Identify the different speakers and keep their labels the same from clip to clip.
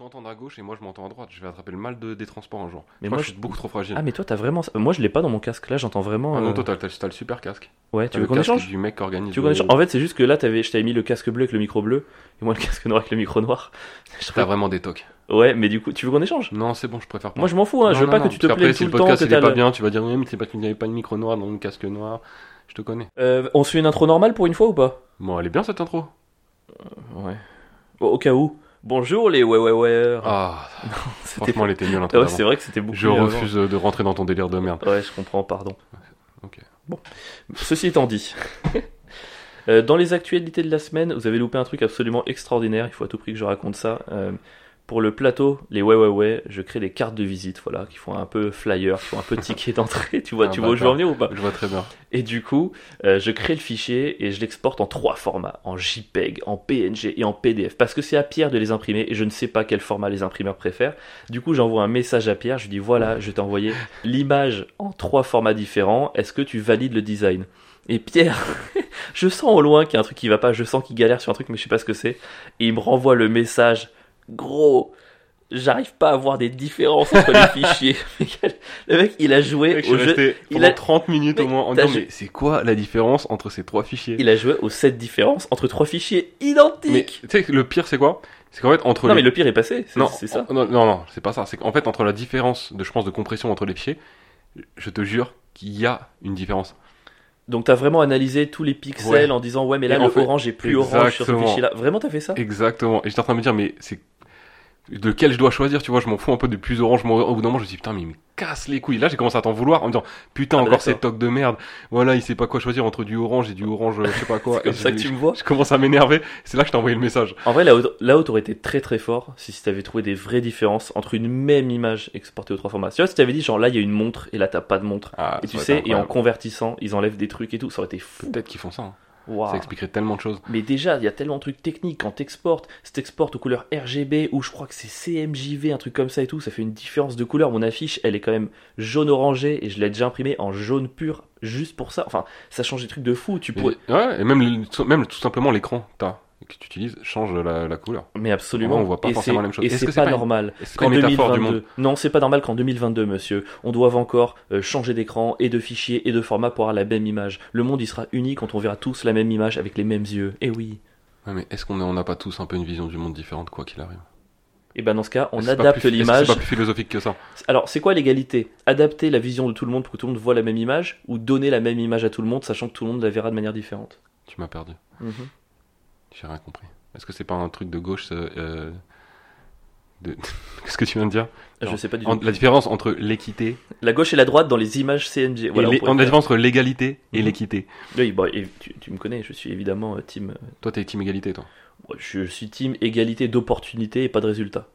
Speaker 1: t'entendre à gauche et moi je m'entends à droite. Je vais attraper le mal de- des transports un jour.
Speaker 2: Mais moi,
Speaker 1: moi,
Speaker 2: je-
Speaker 1: suis beaucoup trop fragile.
Speaker 2: Ah, mais toi, t'as vraiment. Moi, je l'ai pas dans mon casque. Là, j'entends vraiment.
Speaker 1: Ah non,
Speaker 2: euh,
Speaker 1: toi, t'as- t'as t'as le super casque.
Speaker 2: Ouais, tu veux qu'on échange
Speaker 1: du mec qui organise.
Speaker 2: Tu veux
Speaker 1: le-
Speaker 2: En fait, c'est juste que là, t'avais, je t'avais mis le casque bleu avec le micro bleu et moi le casque noir avec le micro noir. Je
Speaker 1: T'as vraiment des tocs.
Speaker 2: Ouais, mais du coup, tu veux qu'on échange?
Speaker 1: Non, c'est bon, je préfère pas.
Speaker 2: Moi, je m'en fous. Hein.
Speaker 1: Non,
Speaker 2: je veux
Speaker 1: non,
Speaker 2: pas
Speaker 1: non,
Speaker 2: que tu te plaignes
Speaker 1: si
Speaker 2: tout
Speaker 1: le
Speaker 2: le temps.
Speaker 1: podcast est
Speaker 2: t'as
Speaker 1: pas bien, tu vas dire, oui, mais c'est parce qu'il n'y avait pas de micro noir dans le casque noir. Je te connais.
Speaker 2: Euh, on se fait une intro normale pour une fois ou pas?
Speaker 1: Bon, elle est bien cette intro.
Speaker 2: Ouais. Au, au cas où. Bonjour les ouais ouais ouais.
Speaker 1: Ah, franchement, elle était mieux
Speaker 2: Ah
Speaker 1: l'intro.
Speaker 2: ouais, c'est vrai que c'était beaucoup
Speaker 1: Je
Speaker 2: avant.
Speaker 1: refuse de rentrer dans ton délire de merde.
Speaker 2: Ouais, je comprends, pardon.
Speaker 1: Ok.
Speaker 2: Bon. Ceci étant dit. euh, dans les actualités de la semaine, vous avez loupé un truc absolument extraordinaire. Il faut à tout prix que je raconte ça. Pour le plateau, les ouais ouais ouais, je crée des cartes de visite, voilà, qui font un peu flyer, qui font un peu ticket d'entrée. Tu vois,
Speaker 1: Ah,
Speaker 2: tu vois où je veux en venir ou pas
Speaker 1: Je vois très bien.
Speaker 2: Et du coup, euh, je crée le fichier et je l'exporte en trois formats en JPEG, en PNG et en PDF parce que c'est à Pierre de les imprimer et je ne sais pas quel format les imprimeurs préfèrent. Du coup, j'envoie un message à Pierre, je lui dis voilà, je t'ai envoyé l'image en trois formats différents. Est-ce que tu valides le design? Et Pierre, je sens au loin qu'il y a un truc qui va pas, je sens qu'il galère sur un truc mais je sais pas ce que c'est. Et il me renvoie le message gros. J'arrive pas à voir des différences entre les fichiers. Le mec, il a joué
Speaker 1: Mec,
Speaker 2: au jeu. il a-
Speaker 1: 30 minutes
Speaker 2: Mec,
Speaker 1: au moins en disant, mais c'est quoi la différence entre ces trois fichiers?
Speaker 2: Il a joué aux 7 différences entre trois fichiers identiques.
Speaker 1: tu sais, le pire, c'est quoi? C'est qu'en fait, entre
Speaker 2: non,
Speaker 1: les
Speaker 2: mais le pire est passé, c'est
Speaker 1: Non,
Speaker 2: c'est ça.
Speaker 1: Non, non, non, c'est pas ça. C'est qu'en fait, entre la différence de, je pense, de compression entre les fichiers, je te jure qu'il y a une différence.
Speaker 2: Donc t'as vraiment analysé tous les pixels
Speaker 1: Ouais.
Speaker 2: en disant ouais mais là
Speaker 1: Et
Speaker 2: le
Speaker 1: en fait,
Speaker 2: orange est plus orange sur ce fichier là. Vraiment t'as fait ça?
Speaker 1: Exactement. Et j'étais en train de me dire, mais c'est de quel je dois choisir, tu vois, je m'en fous un peu de plus orange. Au bout d'un moment, je me suis dit, putain, mais il me casse les couilles. Là, j'ai commencé à t'en vouloir en me disant, putain,
Speaker 2: Ah,
Speaker 1: encore ces tocs de merde. Voilà, il sait pas quoi choisir entre du orange et du orange, euh, je sais pas quoi.
Speaker 2: C'est ça que tu me vois.
Speaker 1: Je commence à m'énerver. C'est là que je t'ai envoyé le message.
Speaker 2: En vrai là où, là où t'aurais été très très fort si si t'avais trouvé des vraies différences entre une même image exportée aux trois formats. Tu vois si t'avais dit genre là il y a une montre et là t'as pas de montre.
Speaker 1: Ah,
Speaker 2: Et tu sais, et en convertissant, ils enlèvent des trucs et tout, ça aurait été fou.
Speaker 1: Peut-être qu'ils font ça. hein. Ça expliquerait tellement de choses.
Speaker 2: Mais déjà, il y a tellement de trucs techniques. Quand t'exportes, si t'exportes aux couleurs RGB ou je crois que c'est CMJV, un truc comme ça et tout, ça fait une différence de couleur. Mon affiche, elle est quand même jaune-orangé et je l'ai déjà imprimée en jaune pur juste pour ça. Enfin, ça change des trucs de fou. Tu pourrais...
Speaker 1: ouais, et même, même tout simplement l'écran t'as, que tu utilises change la, la couleur.
Speaker 2: Mais absolument.
Speaker 1: Ouais, on voit pas
Speaker 2: et
Speaker 1: forcément la même chose.
Speaker 2: Et
Speaker 1: Est-ce
Speaker 2: c'est
Speaker 1: que c'est
Speaker 2: pas,
Speaker 1: pas
Speaker 2: normal. Qu'en
Speaker 1: c'est une métaphore du
Speaker 2: 2022,
Speaker 1: monde
Speaker 2: non, c'est pas normal qu'en 2022, monsieur, on doive encore euh, changer d'écran et de fichier et de format pour avoir la même image. Le monde, il sera uni quand on verra tous la même image avec les mêmes yeux. Et oui.
Speaker 1: Ouais, mais est-ce qu'on n'a pas tous un peu une vision du monde différente, quoi qu'il arrive?
Speaker 2: Et ben dans ce cas, on adapte l'image.
Speaker 1: C'est pas plus philosophique que ça?
Speaker 2: Alors, c'est quoi l'égalité? Adapter la vision de tout le monde pour que tout le monde voit la même image ou donner la même image à tout le monde, sachant que tout le monde la verra de manière différente?
Speaker 1: Tu m'as perdu.
Speaker 2: Mhm.
Speaker 1: J'ai rien compris. Est-ce que c'est pas un truc de gauche euh, de... Qu'est-ce que tu viens de dire?
Speaker 2: Je
Speaker 1: Non.
Speaker 2: sais pas du tout.
Speaker 1: La différence entre l'équité
Speaker 2: La gauche et la droite dans les images Voilà, on
Speaker 1: la différence entre l'égalité et
Speaker 2: Mhm.
Speaker 1: l'équité.
Speaker 2: Oui, bah, et tu, tu me connais, je suis évidemment euh, team. euh,
Speaker 1: Toi, t'es team égalité, toi.
Speaker 2: je suis team égalité d'opportunité et pas de résultat.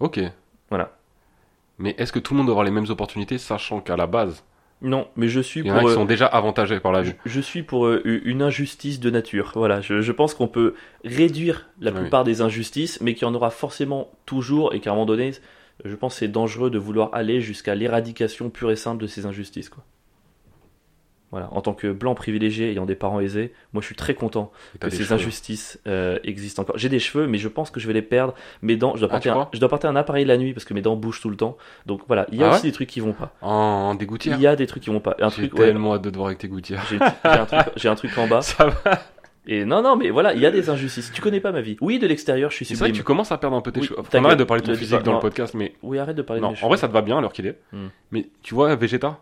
Speaker 1: Ok.
Speaker 2: Voilà.
Speaker 1: Mais est-ce que tout le monde avoir les mêmes opportunités, sachant qu'à la base,
Speaker 2: Non, mais je suis
Speaker 1: il y en
Speaker 2: pour.
Speaker 1: a qui
Speaker 2: euh,
Speaker 1: sont déjà avantagés par la
Speaker 2: je, suis pour euh, une injustice de nature. Voilà, je, je pense qu'on peut réduire la
Speaker 1: Oui.
Speaker 2: plupart des injustices, mais qu'il y en aura forcément toujours et qu'à un moment donné, je pense que c'est dangereux de vouloir aller jusqu'à l'éradication pure et simple de ces injustices. Quoi. Voilà, en tant que blanc privilégié ayant des parents aisés, moi je suis très content que ces
Speaker 1: cheveux.
Speaker 2: injustices euh, existent encore. J'ai des cheveux, mais je pense que je vais les perdre. Mes dents, je dois,
Speaker 1: Ah,
Speaker 2: porter un, je dois porter un appareil la nuit parce que mes dents bougent tout le temps. Donc voilà, il y a
Speaker 1: Ah
Speaker 2: aussi
Speaker 1: ouais
Speaker 2: des trucs qui vont pas.
Speaker 1: En dégouttière?
Speaker 2: Il y a des trucs qui vont pas.
Speaker 1: J'ai
Speaker 2: ouais,
Speaker 1: tellement hâte de te voir avec tes gouttières.
Speaker 2: j'ai un, un truc en bas.
Speaker 1: Ça va?
Speaker 2: Et non, non, mais voilà, il y a des injustices. Tu connais pas ma vie. Oui, de l'extérieur, je suis
Speaker 1: C'est vrai
Speaker 2: sublime.
Speaker 1: que tu commences à perdre un peu tes
Speaker 2: Oui,
Speaker 1: cheveux. On arrête de parler de ton physique dans
Speaker 2: non.
Speaker 1: le podcast, mais.
Speaker 2: Oui, arrête de parler
Speaker 1: Non,
Speaker 2: de mes
Speaker 1: en vrai, ça te va bien alors qu'il est.
Speaker 2: Hmm.
Speaker 1: Mais tu vois, Vegeta?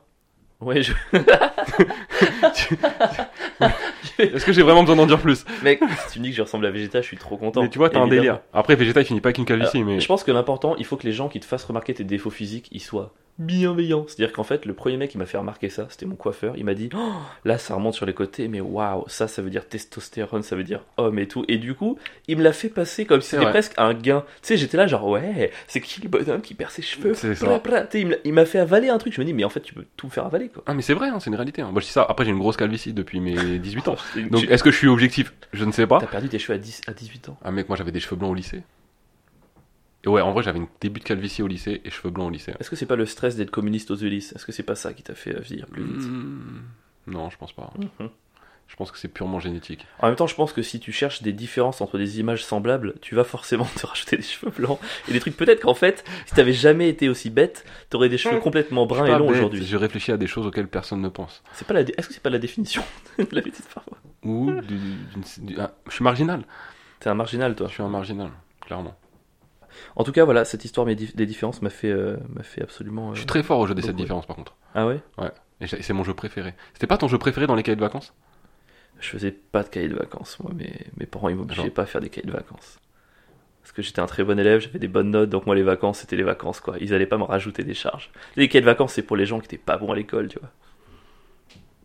Speaker 2: Ouais, je...
Speaker 1: Est-ce que j'ai vraiment besoin d'en dire plus?
Speaker 2: Mec, si tu me dis que je ressemble à Vegeta, je suis trop content.
Speaker 1: Mais tu vois, t'as un délire. Après, Vegeta, il finit pas avec une calvitie, mais.
Speaker 2: Je pense que l'important, il faut que les gens qui te fassent remarquer tes défauts physiques, ils soient bienveillants. C'est-à-dire qu'en fait, le premier mec qui m'a fait remarquer ça, c'était mon coiffeur. Il m'a dit, Oh, là, ça remonte sur les côtés, mais waouh, ça, ça veut dire testostérone, ça veut dire homme et tout. Et du coup, il me l'a fait passer comme si c'était presque un gain. Tu sais, j'étais là, genre, ouais, c'est qui le bonhomme qui perd ses cheveux
Speaker 1: C'est ça.
Speaker 2: Il m'a fait avaler un truc. Je me dis, mais en fait, tu peux tout faire avaler, quoi.
Speaker 1: Ah, mais c'est vrai, hein, c'est une réalité. hein. Moi, je dis ça. Après, j'ai une grosse calvitie depuis mes 18 ans. Donc, est-ce que je suis objectif Je ne sais pas.
Speaker 2: T'as perdu tes cheveux à, 10, à 18 ans.
Speaker 1: Ah, mec, moi, j'avais des cheveux blancs au lycée. Et ouais, en vrai, j'avais une début de calvitie au lycée et cheveux blancs au lycée.
Speaker 2: Est-ce que c'est pas le stress d'être communiste aux Ulysses? Est-ce que c'est pas ça qui t'a fait euh, vieillir plus vite?
Speaker 1: Hmm, Non, je pense pas.
Speaker 2: Mhm.
Speaker 1: Je pense que c'est purement génétique.
Speaker 2: En même temps, je pense que si tu cherches des différences entre des images semblables, tu vas forcément te rajouter des cheveux blancs et des trucs. Peut-être qu'en fait, si t'avais jamais été aussi bête, t'aurais des cheveux complètement bruns et longs aujourd'hui.
Speaker 1: Je réfléchis à des choses auxquelles personne ne pense.
Speaker 2: C'est pas la. Est-ce que c'est pas la définition de la bêtise parfois
Speaker 1: Ou du- ah, je suis marginal.
Speaker 2: T'es un marginal, toi.
Speaker 1: Je suis un marginal, clairement.
Speaker 2: En tout cas, voilà, cette histoire des dif- des différences m'a fait, euh, m'a fait absolument. euh,
Speaker 1: Je suis très fort au jeu des 7
Speaker 2: beaucoup, ouais.
Speaker 1: différences par contre.
Speaker 2: Ah ouais
Speaker 1: Et j'ai- c'est mon jeu préféré. C'était pas ton jeu préféré dans les cahiers de vacances?
Speaker 2: Je faisais pas de cahier de vacances, moi. Mes, mes parents, ils m'obligeaient pas à faire des cahiers de vacances. Parce que j'étais un très bon élève, j'avais des bonnes notes, donc moi, les vacances, c'était les vacances, quoi. Ils allaient pas me rajouter des charges. Les cahiers de vacances, c'est pour les gens qui étaient pas bons à l'école, tu vois.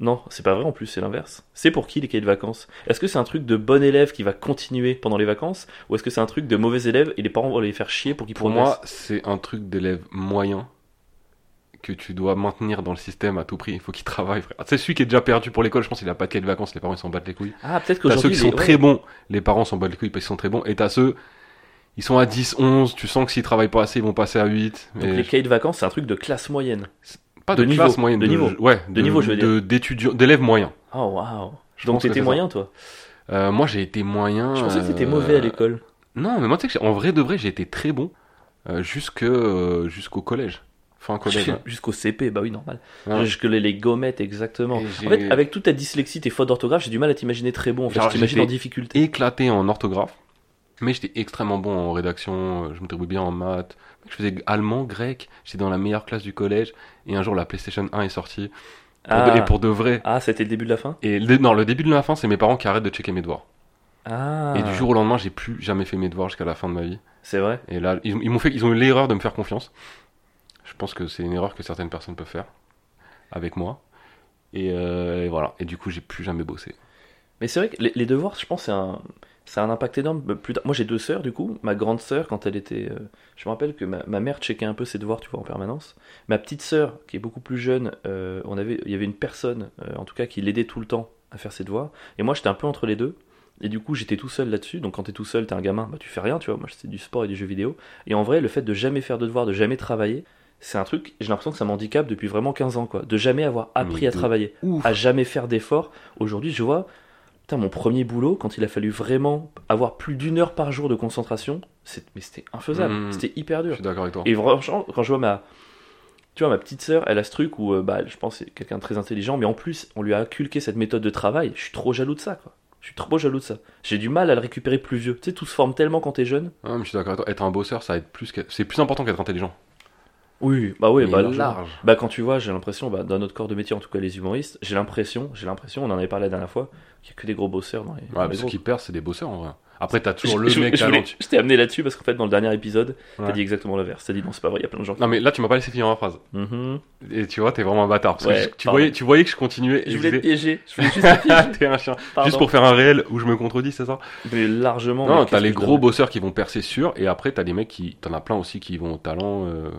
Speaker 2: Non, c'est pas vrai en plus, c'est l'inverse. C'est pour qui les cahiers de vacances? Est-ce que c'est un truc de bon élève qui va continuer pendant les vacances? Ou est-ce que c'est un truc de mauvais élève et les parents vont les faire chier pour qu'ils
Speaker 1: Pour
Speaker 2: progressent?
Speaker 1: moi, c'est un truc d'élève moyen que tu dois maintenir dans le système à tout prix. Il faut qu'il travaille, frère. C'est celui qui est déjà perdu pour l'école. Je pense qu'il a pas de cahier de vacances. Les parents, ils s'en battent les couilles.
Speaker 2: Ah, peut-être
Speaker 1: T'as ceux qui sont très bons. Les parents s'en battent les couilles parce qu'ils sont très bons. Et t'as ceux, ils sont à 10, 11. Tu sens que s'ils travaillent pas assez, ils vont passer à 8.
Speaker 2: Donc
Speaker 1: Mais
Speaker 2: les cahiers de vacances, c'est un truc de classe moyenne.
Speaker 1: pas
Speaker 2: de
Speaker 1: de,
Speaker 2: niveau,
Speaker 1: classe moyenne.
Speaker 2: de niveau.
Speaker 1: Ouais,
Speaker 2: De niveau, je veux
Speaker 1: de- d'étudiants, d'élèves moyens.
Speaker 2: Oh, waouh
Speaker 1: Je
Speaker 2: Donc
Speaker 1: que
Speaker 2: t'étais moyen, toi?
Speaker 1: Euh, moi, j'ai été moyen.
Speaker 2: Je pensais que t'étais
Speaker 1: euh,
Speaker 2: mauvais à l'école.
Speaker 1: Non, mais moi, tu sais que en vrai de vrai, j'ai été très bon euh, jusque euh, jusqu'au collège. Ouais.
Speaker 2: Jusqu'au CP, bah oui, normal.
Speaker 1: Ouais.
Speaker 2: Jusque les, les gommettes, exactement. En fait, avec toute ta dyslexie, tes fautes d'orthographe, j'ai du mal à t'imaginer très bon. En fait,
Speaker 1: Genre,
Speaker 2: je t'imagine
Speaker 1: j'étais
Speaker 2: en difficulté.
Speaker 1: éclaté en orthographe, mais j'étais extrêmement bon en rédaction. Je me débrouillais bien en maths. Je faisais allemand, grec. J'étais dans la meilleure classe du collège. Et un jour, la PlayStation 1 est sortie. Pour
Speaker 2: Ah,
Speaker 1: de- et pour de vrai.
Speaker 2: ah c'était le début de la fin?
Speaker 1: Et le, non, le début de la fin, c'est mes parents qui arrêtent de checker mes devoirs.
Speaker 2: Ah,
Speaker 1: Et du jour au lendemain, j'ai plus jamais fait mes devoirs jusqu'à la fin de ma vie.
Speaker 2: c'est vrai?
Speaker 1: Et là, ils, ils m'ont fait, ils ont eu l'erreur de me faire confiance. Je pense que c'est une erreur que certaines personnes peuvent faire avec moi. Et, euh, voilà. Et du coup, j'ai plus jamais bossé.
Speaker 2: Mais c'est vrai que les, devoirs, je pense, c'est un, un impact énorme. Plus tard- Moi, j'ai deux sœurs, du coup. Ma grande sœur, quand elle était. euh, je me rappelle que ma, mère checkait un peu ses devoirs, tu vois, en permanence. Ma petite sœur, qui est beaucoup plus jeune, euh, on avait, il y avait une personne, en tout cas, qui l'aidait tout le temps à faire ses devoirs. Et moi, j'étais un peu entre les deux. Et du coup, j'étais tout seul là-dessus. Donc, quand t'es tout seul, t'es un gamin, bah, tu fais rien, tu vois. Moi, c'est du sport et du jeu vidéo. Et en vrai, le fait de jamais faire de devoirs, de jamais travailler, c'est un truc, j'ai l'impression que ça m'handicape depuis vraiment 15 ans, quoi. De jamais avoir appris à travailler
Speaker 1: Ouf.
Speaker 2: à jamais faire d'efforts. Aujourd'hui, je vois, putain, mon premier boulot, quand il a fallu vraiment avoir plus d'une heure par jour de concentration, c'est- mais c'était infaisable,
Speaker 1: Mhm.
Speaker 2: c'était hyper
Speaker 1: Je
Speaker 2: dur.
Speaker 1: suis d'accord avec toi.
Speaker 2: Et franchement, quand je vois ma, tu vois, ma petite sœur, elle a ce truc où, euh, bah, je pense, que c'est quelqu'un de très intelligent, mais en plus, on lui a inculqué cette méthode de travail. Je suis trop jaloux de ça, quoi. Je suis trop jaloux de ça. J'ai du mal à le récupérer plus vieux. Tu sais, tout se forme tellement quand t'es jeune.
Speaker 1: Ah, mais je suis d'accord avec toi. Être un bosseur, ça aide plus. C'est plus important qu'être intelligent.
Speaker 2: Oui, bah oui, bah largement.
Speaker 1: large.
Speaker 2: Bah quand tu vois, j'ai l'impression, bah, dans notre corps de métier, en tout cas les humoristes, j'ai l'impression, j'ai l'impression, on en avait parlé la dernière fois, qu'il n'y a que des gros bosseurs dans les.
Speaker 1: Ouais, mais ceux qui perdent, c'est des bosseurs en vrai. Après, t'as toujours
Speaker 2: Je-
Speaker 1: le
Speaker 2: je-
Speaker 1: mec
Speaker 2: je, voulais- je t'ai amené là-dessus parce qu'en fait, dans le dernier épisode,
Speaker 1: Ouais.
Speaker 2: t'as dit exactement l'inverse. T'as dit non, c'est pas vrai, il y a plein de gens qui.
Speaker 1: Non, mais là, tu m'as pas laissé finir ma phrase.
Speaker 2: Mhm.
Speaker 1: Et tu vois, t'es vraiment un bâtard. Parce
Speaker 2: Ouais,
Speaker 1: que je- tu, voyais, tu voyais que je continuais.
Speaker 2: Je voulais te piéger, je voulais juste te piéger.
Speaker 1: T'es un chien.
Speaker 2: Pardon.
Speaker 1: Juste pour faire un réel où je me contredis, c'est ça?
Speaker 2: Mais largement.
Speaker 1: Non, t'as les gros bosseurs qui vont percer sûr, et après t'as des mecs qui, t'en as plein aussi qui vont au talent, euh,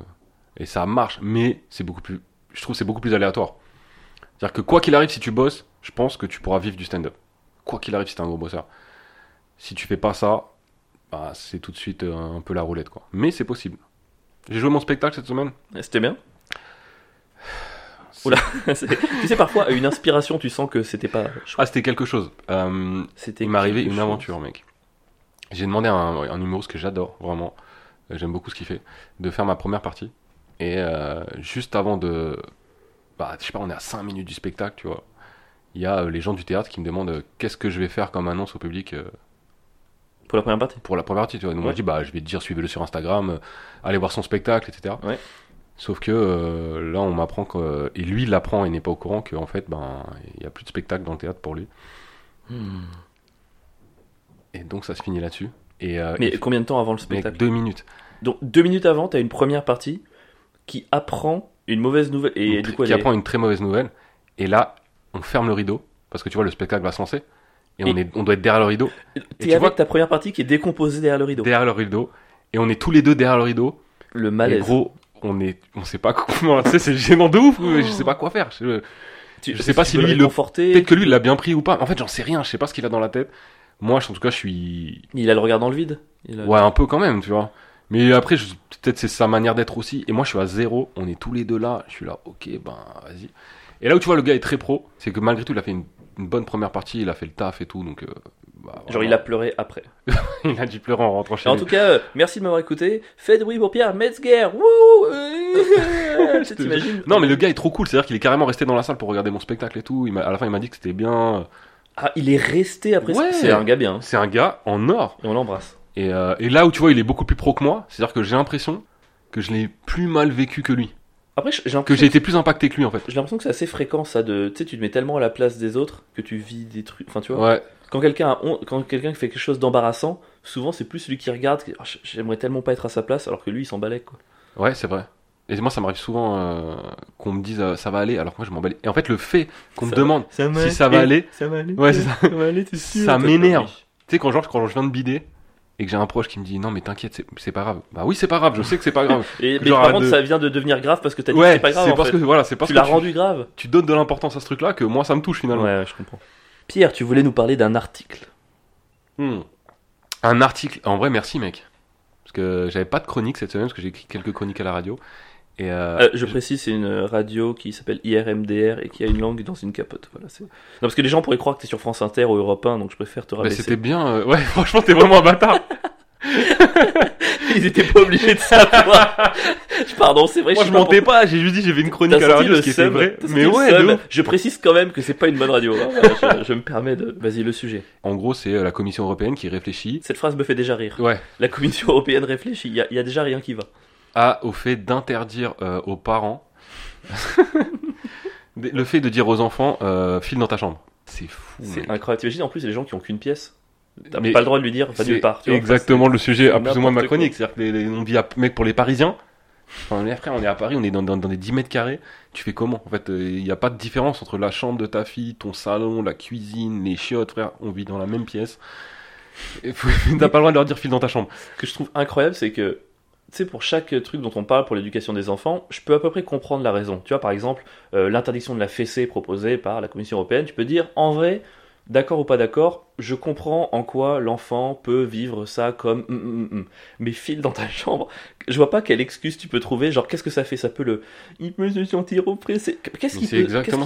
Speaker 1: et ça marche, mais c'est beaucoup plus, je trouve que c'est beaucoup plus aléatoire. C'est-à-dire que quoi qu'il arrive, si tu bosses, je pense que tu pourras vivre du stand-up. Quoi qu'il arrive, si t'es un gros bosseur. Si tu fais pas ça, bah, c'est tout de suite euh, un peu la roulette, quoi. Mais c'est possible. J'ai joué mon spectacle cette semaine.
Speaker 2: C'était bien? Oula, tu sais, parfois, une inspiration, tu sens que c'était pas.
Speaker 1: Ah, c'était quelque chose. Euh,
Speaker 2: C'était
Speaker 1: Il m'est arrivé une
Speaker 2: chose.
Speaker 1: aventure, mec. J'ai demandé à un, un humoriste que j'adore, vraiment. Euh, J'aime beaucoup ce qu'il fait, de faire ma première partie. Et euh, juste avant de. Bah, je sais pas, on est à 5 minutes du spectacle, tu vois. Il y a euh, les gens du théâtre qui me demandent euh, qu'est-ce que je vais faire comme annonce au public
Speaker 2: Pour la première partie?
Speaker 1: Pour la première partie, tu vois. Donc
Speaker 2: Ouais.
Speaker 1: je dis, bah, je vais te dire, suivez-le sur Instagram, allez voir son spectacle, etc.
Speaker 2: Ouais.
Speaker 1: Sauf que là, on m'apprend que. Et lui, il l'apprend et n'est pas au courant qu'en fait, ben, il n'y a plus de spectacle dans le théâtre pour lui.
Speaker 2: Hmm.
Speaker 1: Et donc ça se finit là-dessus. Et,
Speaker 2: Mais combien de temps avant le spectacle?
Speaker 1: deux minutes.
Speaker 2: Donc, deux minutes avant, t'as une première partie qui apprend une mauvaise nouvelle. Et du coup,
Speaker 1: qui
Speaker 2: est-
Speaker 1: apprend une très mauvaise nouvelle. Et là, on ferme le rideau. Parce que tu vois, le spectacle va se lancer. Et, on,
Speaker 2: Et-
Speaker 1: est, on doit être derrière le rideau. Tu
Speaker 2: avec
Speaker 1: vois-
Speaker 2: ta première partie qui est décomposée derrière le rideau.
Speaker 1: Derrière le rideau. Et on est tous les deux derrière le rideau.
Speaker 2: Le
Speaker 1: Et
Speaker 2: malaise.
Speaker 1: gros, on est, on sait pas comment. tu sais, c'est gênant de ouf. Je sais pas quoi faire. Je-
Speaker 2: Tu-
Speaker 1: je sais pas si lui,
Speaker 2: le.
Speaker 1: Peut-être que lui, il l'a bien pris ou pas. En fait, j'en sais rien. Je sais pas ce qu'il a dans la tête. Moi, en tout cas, je suis.
Speaker 2: Il a le regard dans le vide. A-
Speaker 1: Ouais, un peu quand même, tu vois. Mais après, je- peut-être c'est sa manière d'être aussi. Et moi, je suis à zéro. On est tous les deux là. Je suis là, ok, ben, vas-y. Et là où tu vois, le gars est très pro, c'est que malgré tout, il a fait une une bonne première partie, il a fait le taf et tout, donc. euh, bah,
Speaker 2: Genre, il a pleuré après.
Speaker 1: il a dû pleurer en rentrant chez
Speaker 2: En
Speaker 1: lui.
Speaker 2: tout cas, euh, merci de m'avoir écouté. Faites oui pour Pierre Metzger. Euh, T'imagines
Speaker 1: Non, mais le gars est trop cool, c'est-à-dire qu'il est carrément resté dans la salle pour regarder mon spectacle et tout. Il m'a- à la fin, il m'a dit que c'était bien.
Speaker 2: Ah, il est resté après.
Speaker 1: Ouais.
Speaker 2: C'est un gars bien.
Speaker 1: C'est un gars en or.
Speaker 2: Et on l'embrasse.
Speaker 1: Et, euh, et là où tu vois, il est beaucoup plus pro que moi, c'est-à-dire que j'ai l'impression que je l'ai plus mal vécu que lui.
Speaker 2: Après, j'ai
Speaker 1: Que
Speaker 2: l'impression
Speaker 1: j'ai été plus impacté que lui en fait.
Speaker 2: J'ai l'impression que c'est assez fréquent ça de tu sais tu te mets tellement à la place des autres que tu vis des trucs enfin tu vois
Speaker 1: Ouais,
Speaker 2: quand quelqu'un a honte- quand quelqu'un fait quelque chose d'embarrassant souvent c'est plus celui qui regarde qui- Ah, j'aimerais tellement pas être à sa place alors que lui il s'en balait quoi
Speaker 1: ouais, c'est vrai. Et moi, ça m'arrive souvent euh, qu'on me dise euh, ça va aller, alors que moi je m'en les- Et en fait, le fait qu'on me demande,
Speaker 2: ça
Speaker 1: Si ça va aller.
Speaker 2: ça va aller
Speaker 1: Ouais, ça. m'énerve. tu sais, quand genre quand je viens de bider et que j'ai un proche qui me dit non mais t'inquiète, c'est- c'est pas grave. Bah oui, c'est pas grave, je sais que c'est pas grave.
Speaker 2: et mais par contre
Speaker 1: de-
Speaker 2: ça vient de devenir grave parce que t'as dit que c'est pas grave en
Speaker 1: parce
Speaker 2: fait.
Speaker 1: que voilà, c'est parce
Speaker 2: tu
Speaker 1: que
Speaker 2: l'as rendu grave
Speaker 1: tu donnes de l'importance à ce truc-là que moi ça me touche finalement.
Speaker 2: ouais je comprends Pierre tu voulais nous parler d'un article
Speaker 1: Hmm. Un article, en vrai, merci mec. Parce que j'avais pas de chronique cette semaine, parce que j'ai écrit quelques chroniques à la radio. Et euh,
Speaker 2: Euh, je précise, c'est une radio qui s'appelle IRMDR et qui a une langue dans une capote. Voilà, non, parce que les gens pourraient croire que t'es sur France Inter ou Europe 1, donc je préfère te
Speaker 1: bah,
Speaker 2: rabaisser.
Speaker 1: c'était bien. euh, Ouais, franchement, t'es vraiment un bâtard.
Speaker 2: Ils étaient pas obligés de savoir. Pardon, c'est vrai.
Speaker 1: Moi, je
Speaker 2: pas
Speaker 1: mentais pas, j'ai juste dit j'ai fait une chronique à la radio, ce qui était vrai. Mais ouais.
Speaker 2: Je précise quand même que c'est pas une bonne radio. hein. Je, je me permets de. Vas-y, le sujet.
Speaker 1: En gros, c'est la Commission européenne qui réfléchit.
Speaker 2: Cette phrase me fait déjà rire.
Speaker 1: Ouais.
Speaker 2: La Commission européenne réfléchit. Il y, y a déjà rien qui va.
Speaker 1: À au fait d'interdire euh, aux parents le fait de dire aux enfants euh, file dans ta chambre. C'est fou.
Speaker 2: C'est
Speaker 1: mec.
Speaker 2: incroyable. T'imagines en plus, les gens qui ont qu'une pièce. T'as
Speaker 1: Mais
Speaker 2: pas le droit de lui dire, va
Speaker 1: C'est
Speaker 2: nulle part. tu vois.
Speaker 1: exactement le sujet à plus ou moins ma chronique. C'est-à-dire que les, les- on dit à, mec pour les Parisiens. Enfin, les frères, on est à Paris, on est dans, dans, dans des 10 mètres carrés. Tu fais comment? En fait, il n'y a pas de différence entre la chambre de ta fille, ton salon, la cuisine, les chiottes, frère. On vit dans la même pièce. T'as pas le droit de leur dire file dans ta chambre.
Speaker 2: Ce que je trouve incroyable, c'est que, tu sais, pour chaque truc dont on parle pour l'éducation des enfants, je peux à peu près comprendre la raison. Tu vois, par exemple, euh, l'interdiction de la fessée proposée par la Commission européenne, tu peux dire, en vrai, d'accord ou pas d'accord, je comprends en quoi l'enfant peut vivre ça comme hum, hum, hum. mais file dans ta chambre. Je vois pas quelle excuse tu peux trouver. Genre, qu'est-ce que ça fait? Ça peut le. Il peut se sentir oppressé. Qu'est-ce qui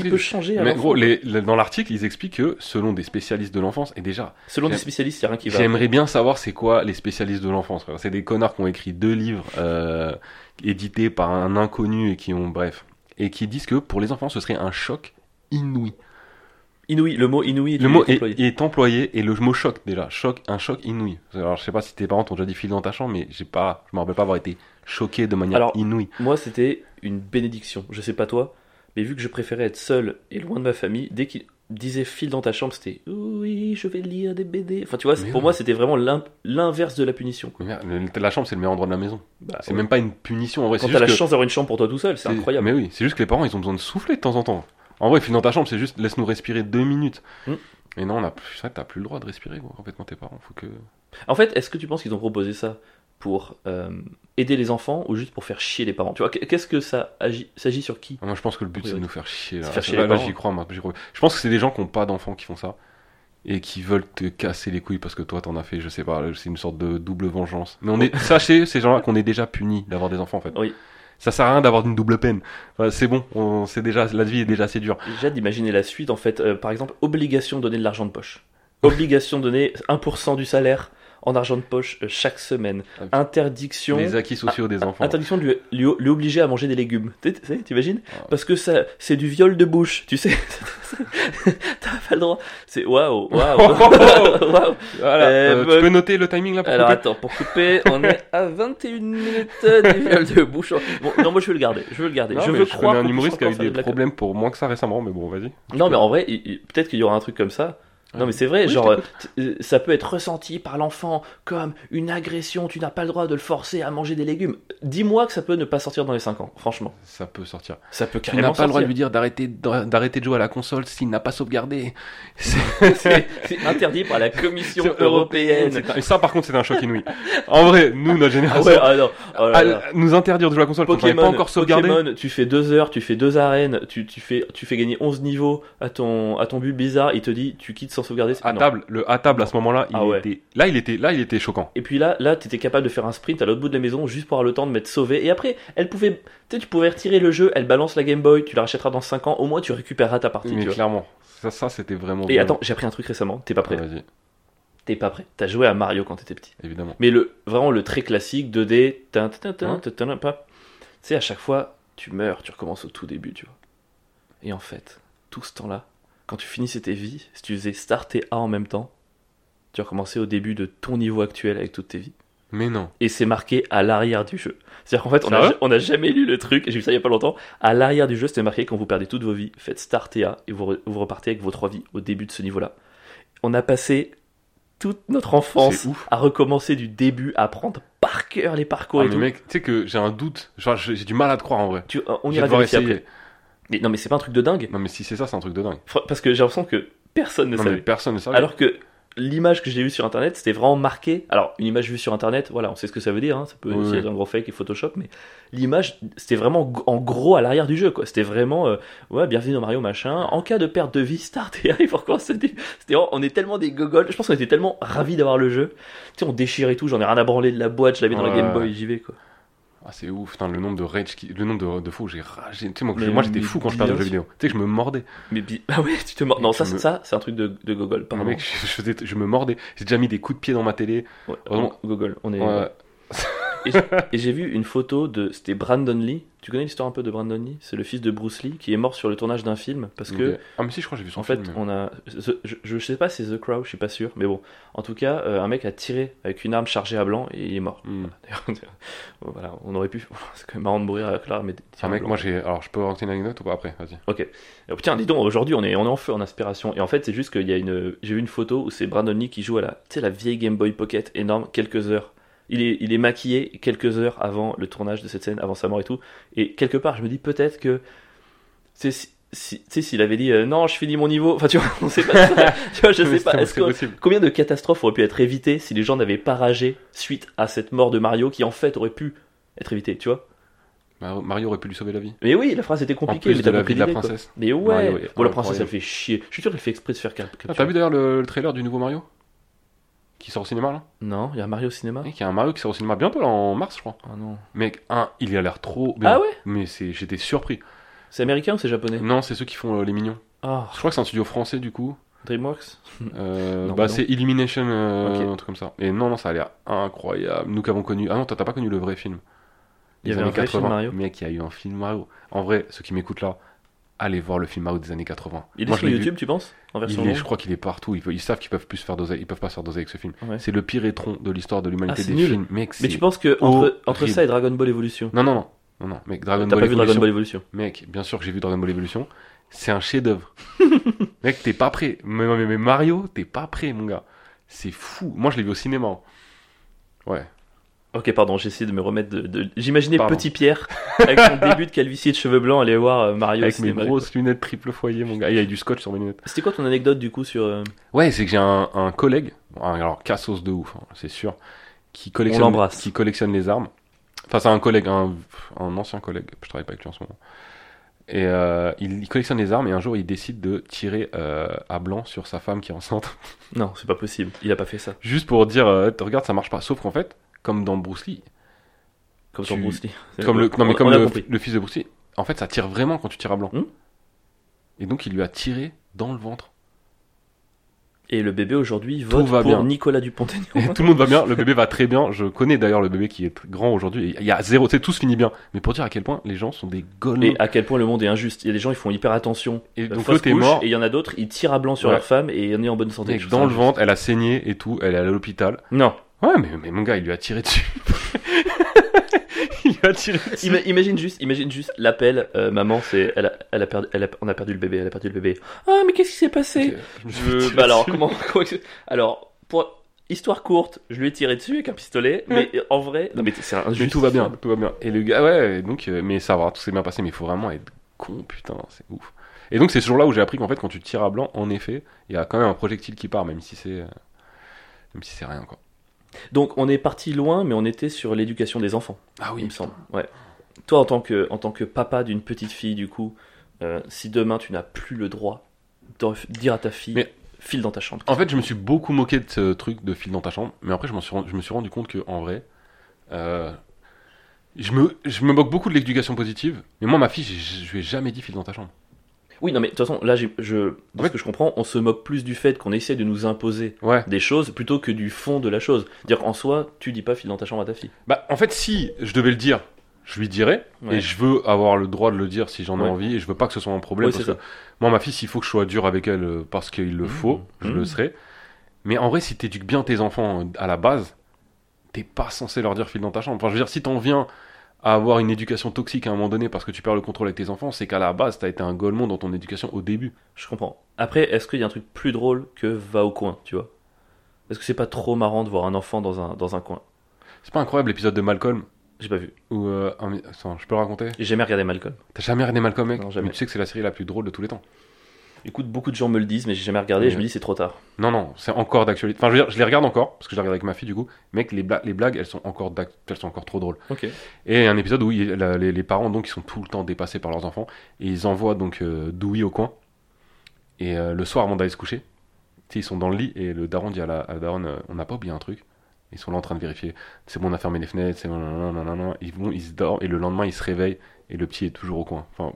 Speaker 2: peut, changer à
Speaker 1: Mais gros, les- les- dans l'article, ils expliquent que selon des spécialistes de l'enfance, et déjà,
Speaker 2: Selon des spécialistes, il n'y a rien qui va.
Speaker 1: J'aimerais bien savoir c'est quoi les spécialistes de l'enfance. C'est des connards qui ont écrit deux livres euh, édités par un inconnu et qui ont, bref, et qui disent que pour les enfants ce serait un choc inouï.
Speaker 2: Inouï, le mot inouï
Speaker 1: Le mot
Speaker 2: est
Speaker 1: est,
Speaker 2: employé.
Speaker 1: est employé et le mot choc déjà, choc, un choc inouï. Alors je sais pas si tes parents t'ont déjà dit file dans ta chambre, mais j'ai pas, je me rappelle pas avoir été choqué de manière
Speaker 2: Alors,
Speaker 1: inouïe.
Speaker 2: Moi, c'était une bénédiction. Je sais pas toi, mais vu que je préférais être seul et loin de ma famille, dès qu'il disait file dans ta chambre, c'était oui, je vais lire des BD. Enfin, tu vois, pour moi, c'était vraiment l'in- l'inverse de la punition.
Speaker 1: Mais merde, la chambre c'est le meilleur endroit de la maison.
Speaker 2: Bah,
Speaker 1: C'est
Speaker 2: ouais.
Speaker 1: même pas une punition en vrai.
Speaker 2: Quand t'as la
Speaker 1: que-
Speaker 2: chance d'avoir une chambre pour toi tout seul, C'est- incroyable.
Speaker 1: Mais oui, c'est juste que les parents, ils ont besoin de souffler de temps en temps. En vrai, file dans ta chambre, c'est juste laisse-nous respirer deux minutes. Et non, on a plus, c'est vrai que t'as plus le droit de respirer, gros, complètement tes parents. Faut que.
Speaker 2: En fait, est-ce que tu penses qu'ils ont proposé ça pour euh, aider les enfants ou juste pour faire chier les parents? Tu vois, qu'est-ce que ça agit, s'agit sur qui?
Speaker 1: Moi, je pense que le but, c'est de nous faire chier. Là,
Speaker 2: faire chier
Speaker 1: là,
Speaker 2: les
Speaker 1: là, j'y crois, crois. Je pense que c'est des gens qui n'ont pas d'enfants qui font ça. Et qui veulent te casser les couilles parce que toi, t'en as fait, je sais pas, c'est une sorte de double vengeance. Mais on est, sachez, ces gens-là, qu'on est déjà punis d'avoir des enfants, en fait.
Speaker 2: Oui.
Speaker 1: Ça sert à rien d'avoir une double peine. C'est bon, on, c'est déjà, la vie est déjà assez dure.
Speaker 2: J'ai d'imaginer la suite, en fait. Euh, par exemple, obligation de donner de l'argent de poche. Obligation de donner 1% du salaire en argent de poche euh, chaque semaine.
Speaker 1: Ah.
Speaker 2: Interdiction.
Speaker 1: Les acquis sociaux des enfants.
Speaker 2: Interdiction de lui, lui, lui obliger à manger des légumes. Tu sais, T'imagines
Speaker 1: Ah.
Speaker 2: Parce que ça, c'est du viol de bouche, tu sais. T'as pas le droit. C'est waouh, waouh, waouh.
Speaker 1: Voilà,
Speaker 2: Euh,
Speaker 1: euh, tu peux noter le timing là pour
Speaker 2: Alors
Speaker 1: couper
Speaker 2: attends, pour couper, on est à 21 minutes du viol de bouche. Bon, non, moi je veux le garder. Je veux le garder.
Speaker 1: Non,
Speaker 2: je veux
Speaker 1: je
Speaker 2: croire
Speaker 1: un humoriste qui a eu des
Speaker 2: de
Speaker 1: problèmes pour moins que ça récemment, mais bon, vas-y.
Speaker 2: Non, mais en vrai, peut-être qu'il y aura un truc comme ça. Non, mais c'est vrai,
Speaker 1: Oui,
Speaker 2: genre, euh, ça peut être ressenti par l'enfant comme une agression, tu n'as pas le droit de le forcer à manger des légumes. Dis-moi que ça peut ne pas sortir dans les 5 ans, franchement.
Speaker 1: Ça peut sortir.
Speaker 2: Ça peut
Speaker 1: Tu
Speaker 2: carrément
Speaker 1: n'as pas le droit de lui dire d'arrêter d'arrêter de jouer à la console s'il n'a pas sauvegardé. C'est-
Speaker 2: interdit par la Commission européenne.
Speaker 1: Un- Et ça, par contre, c'est un choc inouï. En vrai, nous, notre
Speaker 2: Ah
Speaker 1: génération,
Speaker 2: ouais, ah non. Oh là
Speaker 1: à-
Speaker 2: là.
Speaker 1: nous interdire de jouer à la console quand on
Speaker 2: Pokémon,
Speaker 1: pas encore sauvegardé.
Speaker 2: Pokémon, tu fais deux heures, tu fais deux arènes, tu, tu, fais, tu fais gagner 11 niveaux à ton, à ton but bizarre, il te dit tu quittes sans sauvegarder.
Speaker 1: À
Speaker 2: non.
Speaker 1: table, le à table à ce moment-là, il
Speaker 2: Ah ouais.
Speaker 1: était, là, il était, là, il était choquant.
Speaker 2: Et puis là, là, t'étais capable de faire un sprint à l'autre bout de la maison juste pour avoir le temps de mettre sauvé. Et après, elle pouvait, tu sais, tu pouvais retirer le jeu, elle balance la Game Boy, tu la rachèteras dans 5 ans, au moins tu récupéreras ta partie.
Speaker 1: Mais
Speaker 2: tu vois.
Speaker 1: clairement, ça, ça c'était vraiment.
Speaker 2: Et
Speaker 1: bien.
Speaker 2: attends, j'ai appris un truc récemment. T'es pas
Speaker 1: Ah,
Speaker 2: prêt
Speaker 1: Vas-y,
Speaker 2: T'es pas prêt. T'as joué à Mario quand t'étais petit.
Speaker 1: évidemment.
Speaker 2: Mais le vraiment le très classique 2D. tin, tin, tin,
Speaker 1: Ouais.
Speaker 2: tin, tin, tin, pas. Tu sais, à chaque fois, tu meurs, tu recommences au tout début, tu vois. Et en fait, tout ce temps-là, quand tu finissais tes vies, si tu faisais Start et A en même temps, tu recommençais au début de ton niveau actuel avec toutes tes vies.
Speaker 1: Mais non.
Speaker 2: Et c'est marqué à l'arrière du jeu. C'est-à-dire qu'en fait, on a, on a jamais lu le truc, et j'ai vu ça il y a pas longtemps. À l'arrière du jeu, c'était marqué quand vous perdez toutes vos vies, faites Start et A, et vous, re- vous repartez avec vos trois vies au début de ce niveau-là. On a passé toute notre enfance à recommencer du début, à apprendre par cœur les parcours
Speaker 1: Ah,
Speaker 2: et
Speaker 1: mais
Speaker 2: tout.
Speaker 1: mec, tu sais que j'ai un doute. J'ai du mal à te croire en vrai.
Speaker 2: Tu- on ira vérifier après. Mais non, mais c'est pas un truc de dingue.
Speaker 1: Non, mais si c'est ça, c'est un truc de dingue.
Speaker 2: Parce que j'ai l'impression que personne ne
Speaker 1: Non, mais
Speaker 2: savait.
Speaker 1: personne ne savait.
Speaker 2: Alors que l'image que j'ai vue sur internet, c'était vraiment marqué. Alors, une image vue sur internet, voilà, on sait ce que ça veut dire. hein, Ça peut
Speaker 1: Oui,
Speaker 2: aussi
Speaker 1: oui.
Speaker 2: être un gros fake et Photoshop, mais l'image, c'était vraiment en gros à l'arrière du jeu, quoi. C'était vraiment, euh, ouais, bienvenue dans Mario, machin. En cas de perte de vie, start et arrive encore. C'était, on est tellement des gogoles. Je pense qu'on était tellement ravis d'avoir le jeu. Tu sais, on déchire et tout. J'en ai rien à branler de la boîte. Je l'avais dans la
Speaker 1: Ouais.
Speaker 2: Game Boy, j'y vais, quoi.
Speaker 1: Ah, c'est ouf, putain, le nombre de rage, qui... le nombre de, de fois où j'ai ragé. Tu sais, moi,
Speaker 2: Mais-
Speaker 1: moi j'étais fou quand je parlais de jeux vidéo. Tu sais que je me mordais.
Speaker 2: Mais ah ouais, tu te mords. Non, ça,
Speaker 1: me-
Speaker 2: ça, c'est un truc de, de gogol, pardon.
Speaker 1: mec, je, je faisais, je me mordais. J'ai déjà mis des coups de pied dans ma télé.
Speaker 2: Ouais,
Speaker 1: Vraiment.
Speaker 2: Gogol, on est.
Speaker 1: Ouais.
Speaker 2: Et j'ai vu une photo de. C'était Brandon Lee. Tu connais l'histoire un peu de Brandon Lee? C'est le fils de Bruce Lee qui est mort sur le tournage d'un film parce que.
Speaker 1: Ah, mais si, je crois que j'ai vu son
Speaker 2: En fait,
Speaker 1: film.
Speaker 2: on a. Je, je sais pas si c'est The Crow, je suis pas sûr, mais bon. En tout cas, euh, un mec a tiré avec une arme chargée à blanc et il est mort. D'ailleurs, voilà, on aurait pu. C'est quand même marrant de mourir avec l'arme. mais
Speaker 1: Ah, mec, moi j'ai. Alors, je peux raconter une anecdote ou pas après? Vas-y.
Speaker 2: Ok. Euh, Tiens, dis donc, aujourd'hui, on est, on est en feu en inspiration. Et en fait, c'est juste qu'il y a une. J'ai vu une photo où c'est Brandon Lee qui joue à la, tu sais, la vieille Game Boy Pocket énorme, quelques heures. Il est, il est maquillé quelques heures avant le tournage de cette scène, avant sa mort et tout. Et quelque part, je me dis peut-être que. Tu sais, si- si- tu sais, s'il avait dit euh, non, je finis mon niveau. Enfin, tu vois, on sait pas. tu vois, je sais pas. Est-ce que-. Combien de catastrophes auraient pu être évitées si les gens n'avaient pas ragé suite à cette mort de Mario qui en fait aurait pu être évitée, tu vois?
Speaker 1: Mar- Mario aurait pu lui sauver la vie.
Speaker 2: Mais oui, la phrase était
Speaker 1: En
Speaker 2: compliquée,
Speaker 1: plus
Speaker 2: mais
Speaker 1: de la vie de la
Speaker 2: quoi.
Speaker 1: princesse.
Speaker 2: Mais ouais,
Speaker 1: Mario est
Speaker 2: bon, la princesse elle fait chier. Je suis sûr qu'elle fait exprès de faire
Speaker 1: Ah. T'as vu d'ailleurs le, le trailer du nouveau Mario? Qui sort au cinéma là
Speaker 2: Non, il y a Mario au cinéma.
Speaker 1: Il y a un Mario qui sort au cinéma bientôt là en mars, je crois.
Speaker 2: Ah non.
Speaker 1: Mec, un, il a l'air trop bien.
Speaker 2: Ah ouais
Speaker 1: Mais c'est, j'étais surpris.
Speaker 2: C'est américain ou c'est japonais
Speaker 1: Non, c'est ceux qui font euh, les mignons.
Speaker 2: Ah,
Speaker 1: Je crois que c'est un studio français du coup.
Speaker 2: DreamWorks
Speaker 1: Euh,
Speaker 2: Non,
Speaker 1: bah, c'est Illumination, euh,
Speaker 2: Ok.
Speaker 1: un truc comme ça. Et non, non, ça a l'air incroyable. Nous qui avons connu. Ah non, t'as pas connu le vrai film.
Speaker 2: Il y avait un
Speaker 1: années
Speaker 2: vrai film Mario
Speaker 1: Mec, il y a eu un film Mario. En vrai, ceux qui m'écoutent là, allez voir le film Mario des années 80.
Speaker 2: Il est
Speaker 1: Moi,
Speaker 2: sur
Speaker 1: vu.
Speaker 2: YouTube, tu penses En version
Speaker 1: Il est,
Speaker 2: longue
Speaker 1: je crois qu'il est partout. Ils, peuvent- ils savent qu'ils peuvent plus se faire doser. Ils peuvent pas se faire doser avec ce film.
Speaker 2: Ouais.
Speaker 1: C'est le pire étron de l'histoire de l'humanité
Speaker 2: Ah,
Speaker 1: des
Speaker 2: nul.
Speaker 1: films. Mec,
Speaker 2: Mais tu penses que entre, ça et Dragon Ball Evolution
Speaker 1: Non, non, non. Non, non. Mec, Dragon
Speaker 2: T'as
Speaker 1: Ball
Speaker 2: pas vu Dragon
Speaker 1: Evolution-
Speaker 2: Ball Evolution
Speaker 1: Mec, bien sûr que j'ai vu Dragon Ball Evolution. C'est un chef-d'œuvre. Mec, t'es pas prêt. Mais, mais- mais Mario, t'es pas prêt, mon gars. C'est fou. Moi, je l'ai vu au cinéma. Ouais.
Speaker 2: Ok, pardon, j'essaie de me remettre de. de- J'imaginais. Petit Pierre avec son début de calvitie et de cheveux blancs aller voir euh, Mario
Speaker 1: Avec mes grosses lunettes triple foyer, mon gars. Il y a du scotch sur mes lunettes.
Speaker 2: C'était quoi ton anecdote du coup sur. euh,
Speaker 1: Ouais, c'est que j'ai un, un collègue, alors cassos de ouf, hein, c'est sûr, qui collectionne,
Speaker 2: l'embrasse.
Speaker 1: qui collectionne les armes. Enfin, c'est un collègue, un, un ancien collègue. Je travaille pas avec lui en ce moment. Et euh, il, il collectionne les armes et un jour il décide de tirer euh, à blanc sur sa femme qui est enceinte.
Speaker 2: Non, c'est pas possible. Il a pas fait ça.
Speaker 1: Juste pour dire, euh, regarde, ça marche pas. Sauf qu'en fait, comme dans Bruce Lee,
Speaker 2: Comme
Speaker 1: Tu-
Speaker 2: ton Bruce Lee.
Speaker 1: comme le, non mais comme le, fils de Bruce Lee, en fait, ça tire vraiment quand tu tires à blanc.
Speaker 2: Hmm.
Speaker 1: Et donc il lui a tiré dans le ventre.
Speaker 2: Et le bébé aujourd'hui vote
Speaker 1: va
Speaker 2: pour
Speaker 1: bien.
Speaker 2: Nicolas Dupont-Aignan.
Speaker 1: Tout le monde va bien, le bébé va très bien. Je connais d'ailleurs le bébé qui est grand aujourd'hui. Il y a zéro, tu sais, tout se finit bien. Mais pour dire à quel point les gens sont des golemons.
Speaker 2: Et à quel point le monde est injuste. Il y a des gens, ils font hyper attention.
Speaker 1: Et
Speaker 2: Euh,
Speaker 1: donc l'autre est mort.
Speaker 2: Et il y en a d'autres, ils tirent à blanc sur
Speaker 1: Ouais.
Speaker 2: leur femme et on est en bonne santé.
Speaker 1: Dans le ventre, elle a saigné et tout, elle est à l'hôpital.
Speaker 2: Non.
Speaker 1: Ouais, mais, mais mon gars, il lui a tiré dessus. il lui a tiré dessus.
Speaker 2: Ima- imagine juste, imagine juste l'appel, euh, maman, c'est, elle a, elle a perdu, elle a- on a perdu le bébé, elle a perdu le bébé. Ah, mais qu'est-ce qui s'est passé?
Speaker 1: Je
Speaker 2: veux-
Speaker 1: tiré
Speaker 2: bah alors, comment, comment que- alors, pour histoire courte, je lui ai tiré dessus avec un pistolet, mais en vrai, non mais c'est un
Speaker 1: Mais tout va bien, tout va bien. Et le gars, ouais, donc, euh, mais ça va, tout s'est bien passé, mais il faut vraiment être con, putain, c'est ouf. Et donc, c'est ce jour-là où j'ai appris qu'en fait, quand tu tires à blanc, en effet, il y a quand même un projectile qui part, même si c'est. euh, Même si c'est rien, quoi.
Speaker 2: Donc on est parti loin, mais on était sur l'éducation des enfants,
Speaker 1: Ah
Speaker 2: il me semble. Ouais. Toi, en tant que, en tant que papa d'une petite fille, du coup, euh, si demain tu n'as plus le droit de dire à ta fille,
Speaker 1: Mais-
Speaker 2: file dans ta chambre.
Speaker 1: En fait, je me suis beaucoup moqué de ce truc de fil dans ta chambre, mais après, je, suis, rendu- je me suis rendu compte que en vrai, euh, je, me, je me moque beaucoup de l'éducation positive, mais moi, ma fille, je, je lui ai jamais dit fil dans ta chambre.
Speaker 2: Oui, non, mais de toute façon, là, je, de
Speaker 1: En
Speaker 2: ce que je comprends, on se moque plus du fait qu'on essaie de nous imposer
Speaker 1: Ouais.
Speaker 2: des choses plutôt que du fond de la chose. Dire qu'en soi, tu dis pas file dans ta chambre à ta fille.
Speaker 1: Bah, en fait, si je devais le dire, je lui dirais,
Speaker 2: Ouais.
Speaker 1: et je veux avoir le droit de le dire si j'en ai
Speaker 2: Ouais.
Speaker 1: envie, et je veux pas que ce soit un problème. Parce que moi, ma fille, s'il faut que je sois dur avec elle euh, parce qu'il le
Speaker 2: Mmh.
Speaker 1: faut, je
Speaker 2: Mmh.
Speaker 1: le serai. Mais en vrai, si t'éduques bien tes enfants euh, à la base, t'es pas censé leur dire file dans ta chambre. Enfin, je veux dire, si t'en viens à avoir une éducation toxique à un moment donné parce que tu perds le contrôle avec tes enfants, c'est qu'à la base, t'as été un golemon dans ton éducation au début.
Speaker 2: Je comprends. Après, est-ce qu'il y a un truc plus drôle que va au coin, tu vois? Est-ce que c'est pas trop marrant de voir un enfant dans un, dans un coin?
Speaker 1: C'est pas incroyable l'épisode de Malcolm?
Speaker 2: J'ai pas vu.
Speaker 1: où. euh, un- Attends, je peux le raconter?
Speaker 2: J'ai jamais regardé Malcolm.
Speaker 1: T'as jamais regardé Malcolm, mec?
Speaker 2: Non, jamais.
Speaker 1: Mais tu sais que c'est la série la plus drôle de tous les temps.
Speaker 2: Écoute, beaucoup de gens me le disent, mais j'ai jamais regardé. et Je me dis c'est trop tard.
Speaker 1: Non, non, c'est encore d'actualité. Enfin, je veux dire, je les regarde encore, parce que je les regarde avec ma fille, du coup. Mec, les, bla- les blagues, elles sont encore elles sont encore trop drôles.
Speaker 2: Ok.
Speaker 1: Et il y a un épisode où il- la- les, les parents, donc, ils sont tout le temps dépassés par leurs enfants, et ils envoient donc euh, Dewey au coin. Et euh, le soir, avant d'aller se coucher, ils sont dans le lit, et le daron dit à la, à la daronne, euh, on n'a pas oublié un truc. Ils sont là en train de vérifier. C'est bon, on a fermé les fenêtres, c'est bon, nan, nan, nan, nan. Ils vont, ils se dorment, et le lendemain, ils se réveillent, et le petit est toujours au coin. Enfin,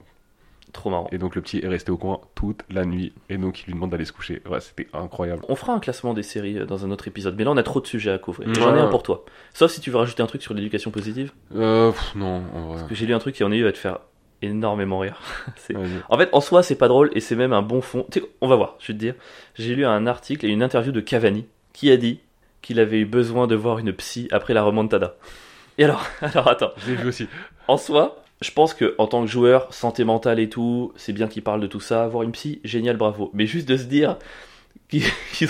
Speaker 2: Trop marrant.
Speaker 1: et donc le petit est resté au coin toute la nuit, et donc il lui demande d'aller se coucher. Ouais, c'était incroyable.
Speaker 2: On fera un classement des séries euh, dans un autre épisode, mais là on a trop de sujets à couvrir.
Speaker 1: Ouais.
Speaker 2: J'en ai un pour toi. Sauf si tu veux rajouter un truc sur l'éducation positive.
Speaker 1: Euh, pff, non, en vrai.
Speaker 2: Parce que j'ai lu un truc qui en est va te faire énormément rire. En fait, en soi, c'est pas drôle et c'est même un bon fond. Tu sais, on va voir, je vais te dire. J'ai lu un article et une interview de Cavani qui a dit qu'il avait eu besoin de voir une psy après la remontada. Et alors, alors attends.
Speaker 1: Je l'ai vu aussi.
Speaker 2: En soi, je pense que tant que joueur, santé mentale et tout, c'est bien qu'il parle de tout ça. Avoir une psy, génial, bravo. Mais juste de se dire qu'ils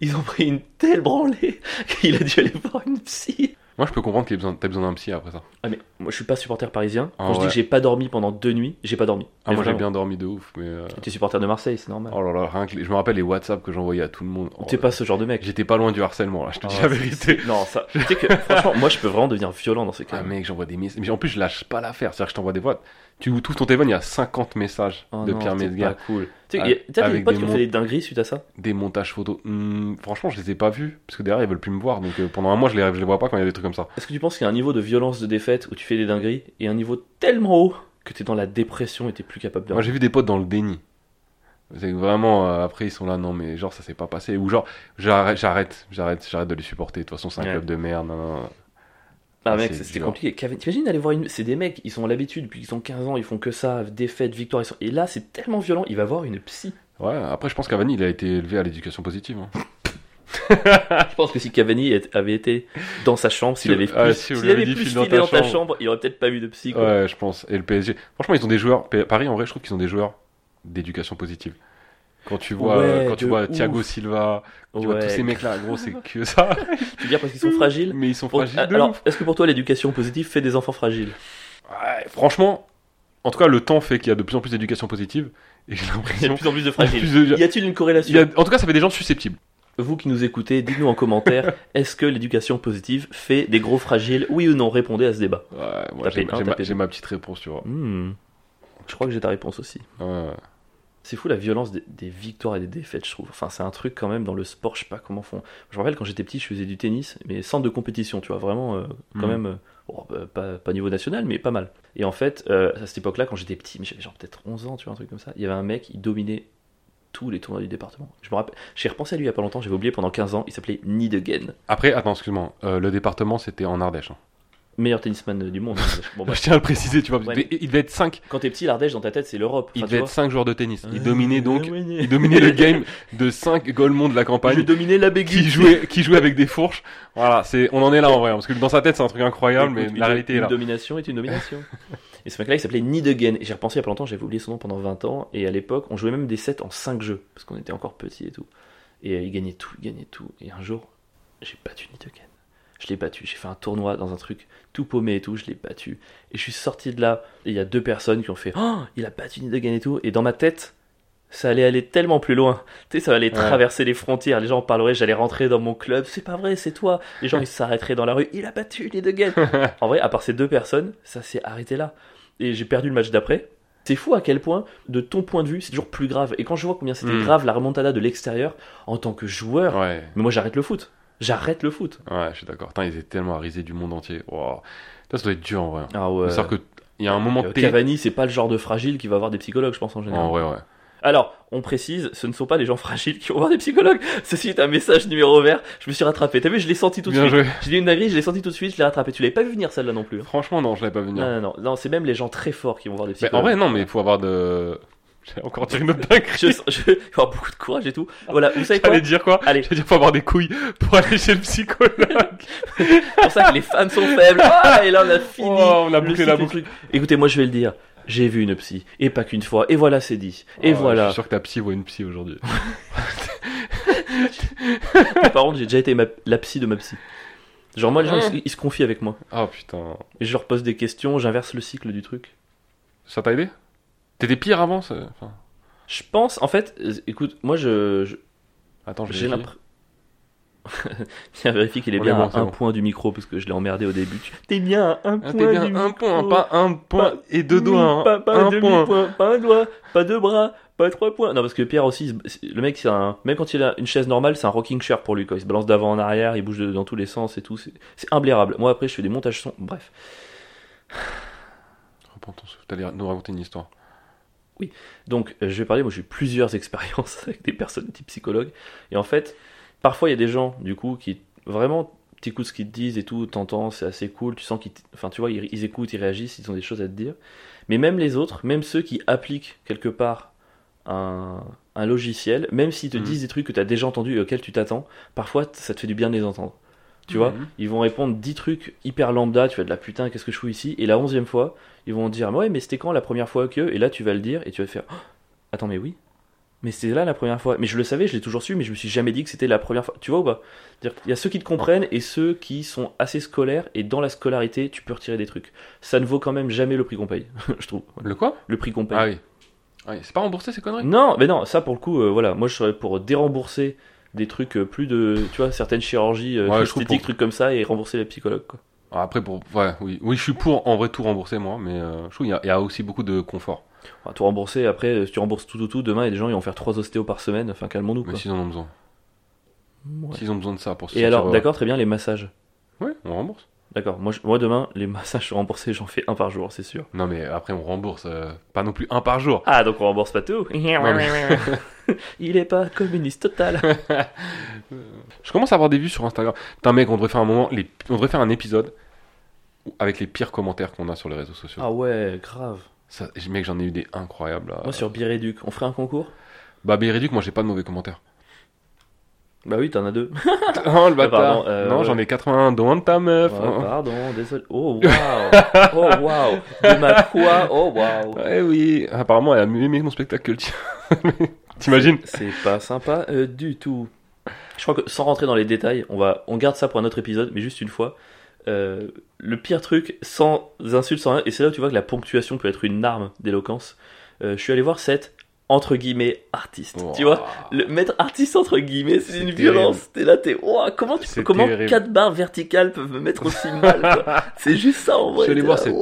Speaker 2: ils ont, ont pris une telle branlée qu'il a dû aller voir une psy.
Speaker 1: Moi, je peux comprendre que t'as besoin, d'un psy après ça.
Speaker 2: Ah mais moi je suis pas supporter parisien. Quand
Speaker 1: Ah
Speaker 2: je dis
Speaker 1: ouais.
Speaker 2: que j'ai pas dormi pendant deux nuits, j'ai pas dormi.
Speaker 1: Ah,
Speaker 2: Mais
Speaker 1: moi, j'ai bien dormi de ouf, mais. euh,
Speaker 2: T'es supporter de Marseille, c'est normal.
Speaker 1: Oh là là, rien que les- je me rappelle les WhatsApp que j'envoyais à tout le monde. Oh,
Speaker 2: T'es pas ce genre de mec.
Speaker 1: J'étais pas loin du harcèlement, là, je te dis la vérité.
Speaker 2: Non, ça. Tu sais que franchement, moi je peux vraiment devenir violent dans ces cas.
Speaker 1: Ah, mec, j'envoie des messages. Mais en plus, je lâche pas l'affaire. C'est-à-dire que je t'envoie des voix. Tu ouvres ton téléphone, il y a 50 messages
Speaker 2: Oh
Speaker 1: de
Speaker 2: non,
Speaker 1: Pierre
Speaker 2: pas cool. Tu sais,
Speaker 1: Ah,
Speaker 2: a- t'as des
Speaker 1: avec
Speaker 2: potes qui ont fait des dingueries suite à ça?
Speaker 1: Des montages photos. Hmm, franchement, je les ai pas vus. Parce que derrière, ils veulent plus me voir. Donc euh, pendant un mois, je les, je les vois pas quand il y a des trucs comme ça.
Speaker 2: Est-ce que tu penses qu'il y a un niveau de violence de défaite où tu fais des dingueries et un niveau tellement haut que t'es dans la dépression et t'es plus capable de.
Speaker 1: Moi, j'ai vu des potes dans le déni. C'est vraiment, euh, après, ils sont là, non, mais genre, ça s'est pas passé. Ou genre, j'arrête, j'arrête, j'arrête, j'arrête de les supporter. De toute façon, c'est un
Speaker 2: Ouais.
Speaker 1: club de merde. non, non, non.
Speaker 2: Ah
Speaker 1: Ah,
Speaker 2: mec, c'était compliqué. T'imagines aller voir une. C'est des mecs, ils sont l'habitude depuis qu'ils ont 15 ans, ils font que ça, défaite, victoire. ils sont- Et là, c'est tellement violent, il va voir une psy.
Speaker 1: Ouais, après, je pense qu'Avani, il a été élevé à l'éducation positive. hein.
Speaker 2: Je pense que si Cavani avait été dans sa chambre, s'il
Speaker 1: Si-
Speaker 2: avait
Speaker 1: ah,
Speaker 2: plus,
Speaker 1: si
Speaker 2: s'il
Speaker 1: lui
Speaker 2: avait
Speaker 1: dit,
Speaker 2: plus filé
Speaker 1: ta
Speaker 2: dans ta
Speaker 1: chambre.
Speaker 2: chambre, il aurait peut-être pas eu de psy. quoi.
Speaker 1: Ouais, je pense. Et le PSG. Franchement, ils ont des joueurs. Paris, en vrai, je trouve qu'ils ont des joueurs d'éducation positive. Quand tu vois,
Speaker 2: Ouais,
Speaker 1: quand tu vois
Speaker 2: ouf.
Speaker 1: Thiago Silva, tu vois tous ces mecs-là, gros, c'est que ça.
Speaker 2: Tu veux dire parce qu'ils sont fragiles
Speaker 1: Mais ils sont
Speaker 2: Pour-
Speaker 1: fragiles. de
Speaker 2: Alors, est-ce que pour toi l'éducation positive fait des enfants fragiles
Speaker 1: Ouais, franchement, en tout cas, le temps fait qu'il y a de plus en plus d'éducation positive. Et j'ai
Speaker 2: Il y a de
Speaker 1: l'impression.
Speaker 2: plus en plus de fragiles.
Speaker 1: de-
Speaker 2: Y a-t-il une corrélation
Speaker 1: a- En tout cas, ça fait des gens susceptibles.
Speaker 2: Vous qui nous écoutez, dites-nous en commentaire, est-ce que l'éducation positive fait des gros fragiles Oui ou non Répondez à ce débat.
Speaker 1: Ouais, moi,
Speaker 2: Tapez
Speaker 1: j'ai ma petite réponse, tu vois.
Speaker 2: Hmm. Je crois que j'ai ta réponse aussi.
Speaker 1: Ouais.
Speaker 2: C'est fou la violence des, des victoires et des défaites, je trouve. Enfin, c'est un truc quand même dans le sport, je sais pas comment font. Je me rappelle quand j'étais petit, je faisais du tennis, mais sans de compétition, tu vois, vraiment, euh, quand
Speaker 1: Mhm.
Speaker 2: même, euh, bon, bah, pas, pas niveau national, mais pas mal. Et en fait, euh, à cette époque-là, quand j'étais petit, mais j'avais genre peut-être 11 ans, tu vois, un truc comme ça, il y avait un mec, il dominait tous les tournois du département. Je me rappelle, j'ai repensé à lui il y a pas longtemps, j'avais oublié pendant 15 ans, il s'appelait Nidegen,
Speaker 1: Après, attends, excuse-moi. euh, le département, c'était en Ardèche. hein.
Speaker 2: Meilleur tennisman du monde. Bon, bah,
Speaker 1: Je tiens à le préciser, tu vois.
Speaker 2: Ouais,
Speaker 1: il, devait, il être 5.
Speaker 2: quand t'es petit, l'Ardèche dans ta tête, c'est l'Europe.
Speaker 1: Il
Speaker 2: Enfin,
Speaker 1: devait être
Speaker 2: vois.
Speaker 1: 5 joueurs de tennis. Il dominait donc. Il dominait le game de 5 golemons de la campagne.
Speaker 2: dominé la béguine.
Speaker 1: qui jouait, qui jouait avec des fourches. Voilà, c'est, on en est là en vrai, parce que dans sa tête c'est un truc incroyable, mais la
Speaker 2: une-
Speaker 1: réalité est
Speaker 2: une
Speaker 1: là.
Speaker 2: domination est une domination. et ce mec-là, il s'appelait Nidegen. Et j'ai repensé il y a pas longtemps, j'avais oublié son nom pendant 20 ans. Et à l'époque, on jouait même des sets en 5 jeux, parce qu'on était encore petits et tout. Et euh, il gagnait tout, il gagnait tout. Et un jour, j'ai battu Nidegen. Je l'ai battu. J'ai fait un tournoi dans un truc tout paumé et tout. Je l'ai battu. Et je suis sorti de là. Et il y a deux personnes qui ont fait Oh, il a battu Nidegen et tout. Et dans ma tête, ça allait aller tellement plus loin. Tu sais, ça allait
Speaker 1: Ouais.
Speaker 2: traverser les frontières. Les gens en parleraient, j'allais rentrer dans mon club. C'est pas vrai, c'est toi. Les gens, ils s'arrêteraient dans la rue. Il a battu Nidegen. en vrai, à part ces deux personnes, ça s'est arrêté là. Et j'ai perdu le match d'après. C'est fou à quel point, de ton point de vue, c'est toujours plus grave. Et quand je vois combien c'était
Speaker 1: Mm.
Speaker 2: grave la remontada de l'extérieur, en tant que joueur,
Speaker 1: Ouais,
Speaker 2: mais moi j'arrête le foot. J'arrête le foot.
Speaker 1: ouais, je suis d'accord. Ils étaient tellement arisés du monde entier. Wow. Ça, ça doit être dur en vrai.
Speaker 2: Ah ouais.
Speaker 1: C'est-à-dire que il y a un moment
Speaker 2: Euh. Cavani, c'est pas le genre de fragile qui va avoir des psychologues, je pense en général.
Speaker 1: En vrai, ouais.
Speaker 2: Alors, on précise, ce ne sont pas les gens fragiles qui vont voir des psychologues. Ceci est un message numéro vert. Je me suis rattrapé. T'as vu, je l'ai senti tout de
Speaker 1: Bien
Speaker 2: suite. J'ai dit une dinguerie, je l'ai senti tout de suite, je l'ai rattrapé. Tu l'avais pas vu venir celle-là non plus. hein.
Speaker 1: Franchement, non, je l'avais pas venir.
Speaker 2: Non, non, non, non, c'est même les gens très forts qui vont voir des
Speaker 1: Mais
Speaker 2: psychologues.
Speaker 1: en vrai, non, mais il faut avoir de. J'allais encore dire une autre dinguerie.
Speaker 2: je, je, il faut avoir beaucoup de courage et tout. Voilà, vous savez quoi
Speaker 1: J'allais dire quoi
Speaker 2: Allez,
Speaker 1: J'allais dire faut avoir des couilles pour aller chez le psychologue.
Speaker 2: c'est pour ça que les femmes sont faibles. Ah, et là, on a fini.
Speaker 1: Oh, on a bouclé la boucle.
Speaker 2: Écoutez, moi, je vais le dire. J'ai vu une psy, et pas qu'une fois, et voilà, c'est dit. Et
Speaker 1: Oh, Je
Speaker 2: voilà.
Speaker 1: suis sûr que ta psy voit une psy aujourd'hui.
Speaker 2: Par contre, j'ai déjà été ma- la psy de ma psy. Genre, moi, les gens, ils, se- ils se confient avec moi.
Speaker 1: Ah putain.
Speaker 2: Et je leur pose des questions, j'inverse le cycle du truc.
Speaker 1: Ça t'a aidé? T'étais pire avant ça enfin,
Speaker 2: Je pense, en fait, euh, écoute, moi, je, je-
Speaker 1: Attends, je
Speaker 2: j'ai l'impression. Tiens, vérifie qu'il est
Speaker 1: On
Speaker 2: bien
Speaker 1: est bon,
Speaker 2: à un
Speaker 1: bon.
Speaker 2: point du micro parce que je l'ai emmerdé au début. T'es bien à un
Speaker 1: Ah,
Speaker 2: point.
Speaker 1: t'es bien
Speaker 2: du
Speaker 1: un
Speaker 2: micro.
Speaker 1: point, pas un point et deux doigts. hein.
Speaker 2: Pas, pas
Speaker 1: un point.
Speaker 2: point, pas un doigt, pas deux bras, pas trois points. Non, parce que Pierre aussi, le mec, c'est un. Même quand il a une chaise normale, c'est un rocking chair pour lui. Quoi. Il se balance d'avant en arrière, il bouge de- dans tous les sens et tout. C'est imblairable. Moi, après, je fais des montages son. Bref.
Speaker 1: Reprends ton souffle, t'allais nous raconter une histoire.
Speaker 2: Donc, euh, je vais parler. Moi, j'ai eu plusieurs expériences avec des personnes type psychologue. Et en fait, parfois, il y a des gens, du coup, qui vraiment. T'écoutes ce qu'ils te disent et tout, t'entends, c'est assez cool, tu sens qu'ils, enfin tu vois, ils, ils écoutent, ils réagissent, ils ont des choses à te dire. Mais même les autres, même ceux qui appliquent quelque part un, un logiciel, même s'ils te
Speaker 1: Mhm.
Speaker 2: disent des trucs que tu as déjà entendus et auxquels tu t'attends, parfois ça te fait du bien de les entendre. Tu vois,
Speaker 1: Mhm.
Speaker 2: ils vont répondre 10 trucs hyper lambda, tu vas de la putain, qu'est-ce que je fous ici? Et la onzième fois, ils vont dire, ouais, mais c'était quand la première fois que Et là, tu vas le dire et tu vas te faire, Oh, attends, mais oui mais c'était là la première fois. Mais je le savais, je l'ai toujours su, mais je me suis jamais dit que c'était la première fois. Tu vois ou pas? C'est-à-dire qu'il y a ceux qui te comprennent et ceux qui sont assez scolaires, et dans la scolarité, tu peux retirer des trucs. Ça ne vaut quand même jamais le prix qu'on paye, je trouve.
Speaker 1: Le quoi?
Speaker 2: Le prix qu'on paye.
Speaker 1: Ah oui. Ah oui, C'est pas remboursé ces conneries?
Speaker 2: Non, mais non, ça pour le coup, euh, voilà, moi je serais pour dérembourser des trucs euh, plus de, tu vois, certaines chirurgies euh,
Speaker 1: Ouais,
Speaker 2: esthétiques,
Speaker 1: pour-
Speaker 2: trucs comme ça, et rembourser les psychologues, quoi.
Speaker 1: Après, pour. Ouais, oui. Oui, je suis pour en vrai tout rembourser moi, mais euh, je trouve qu'il y, a- il y a aussi beaucoup de confort.
Speaker 2: Tout rembourser, après, euh, si tu rembourses tout, tout, tout, demain, il y a des gens qui vont faire 3 ostéos par semaine, enfin, calmons-nous,
Speaker 1: Mais s'ils en ont besoin.
Speaker 2: Ouais.
Speaker 1: S'ils ont besoin de ça pour se
Speaker 2: Et alors,
Speaker 1: heureux.
Speaker 2: d'accord, très bien, les massages.
Speaker 1: Ouais, on rembourse.
Speaker 2: D'accord, moi, demain, les massages remboursés, j'en fais un par jour, c'est sûr.
Speaker 1: Non, mais après, on rembourse. euh, pas non plus un par jour.
Speaker 2: Ah, donc on rembourse pas tout
Speaker 1: mais-
Speaker 2: Il est pas communiste total.
Speaker 1: Je commence à avoir des vues sur Instagram. Putain, mec, on devrait faire un moment. Les... On devrait faire un épisode avec les pires commentaires qu'on a sur les réseaux sociaux.
Speaker 2: Ah ouais, grave.
Speaker 1: Ça, mec, j'en ai eu des incroyables. là.
Speaker 2: Moi sur Bireduc, on ferait un concours?
Speaker 1: Bah, Béréduc, moi, j'ai pas de mauvais commentaires.
Speaker 2: Bah oui, t'en as deux.
Speaker 1: oh, le bâtard.
Speaker 2: pardon, euh,
Speaker 1: non,
Speaker 2: ouais.
Speaker 1: j'en ai 81 dont ta meuf.
Speaker 2: Ouais, pardon, désolé. Oh waouh Oh waouh De ma quoi Oh waouh
Speaker 1: Ouais, oui. Apparemment, elle a mieux aimé mon spectacle que le tien. T'imagines
Speaker 2: C'est pas sympa euh, du tout. Je crois que sans rentrer dans les détails, on, va, on garde ça pour un autre épisode, mais juste une fois. euh, le pire truc, sans insultes, sans rien, et c'est là où tu vois que la ponctuation peut être une arme d'éloquence. Je suis allé voir cette entre guillemets artiste. Tu vois le mettre artiste entre guillemets, c'est
Speaker 1: C'est
Speaker 2: une
Speaker 1: terrible.
Speaker 2: violence. T'es là, t'es. Ouah, comment tu peux,
Speaker 1: C'est
Speaker 2: comment
Speaker 1: terrible.
Speaker 2: quatre barres verticales peuvent me mettre aussi mal. C'est juste ça en vrai.
Speaker 1: Je suis allé
Speaker 2: t'es
Speaker 1: voir cette-.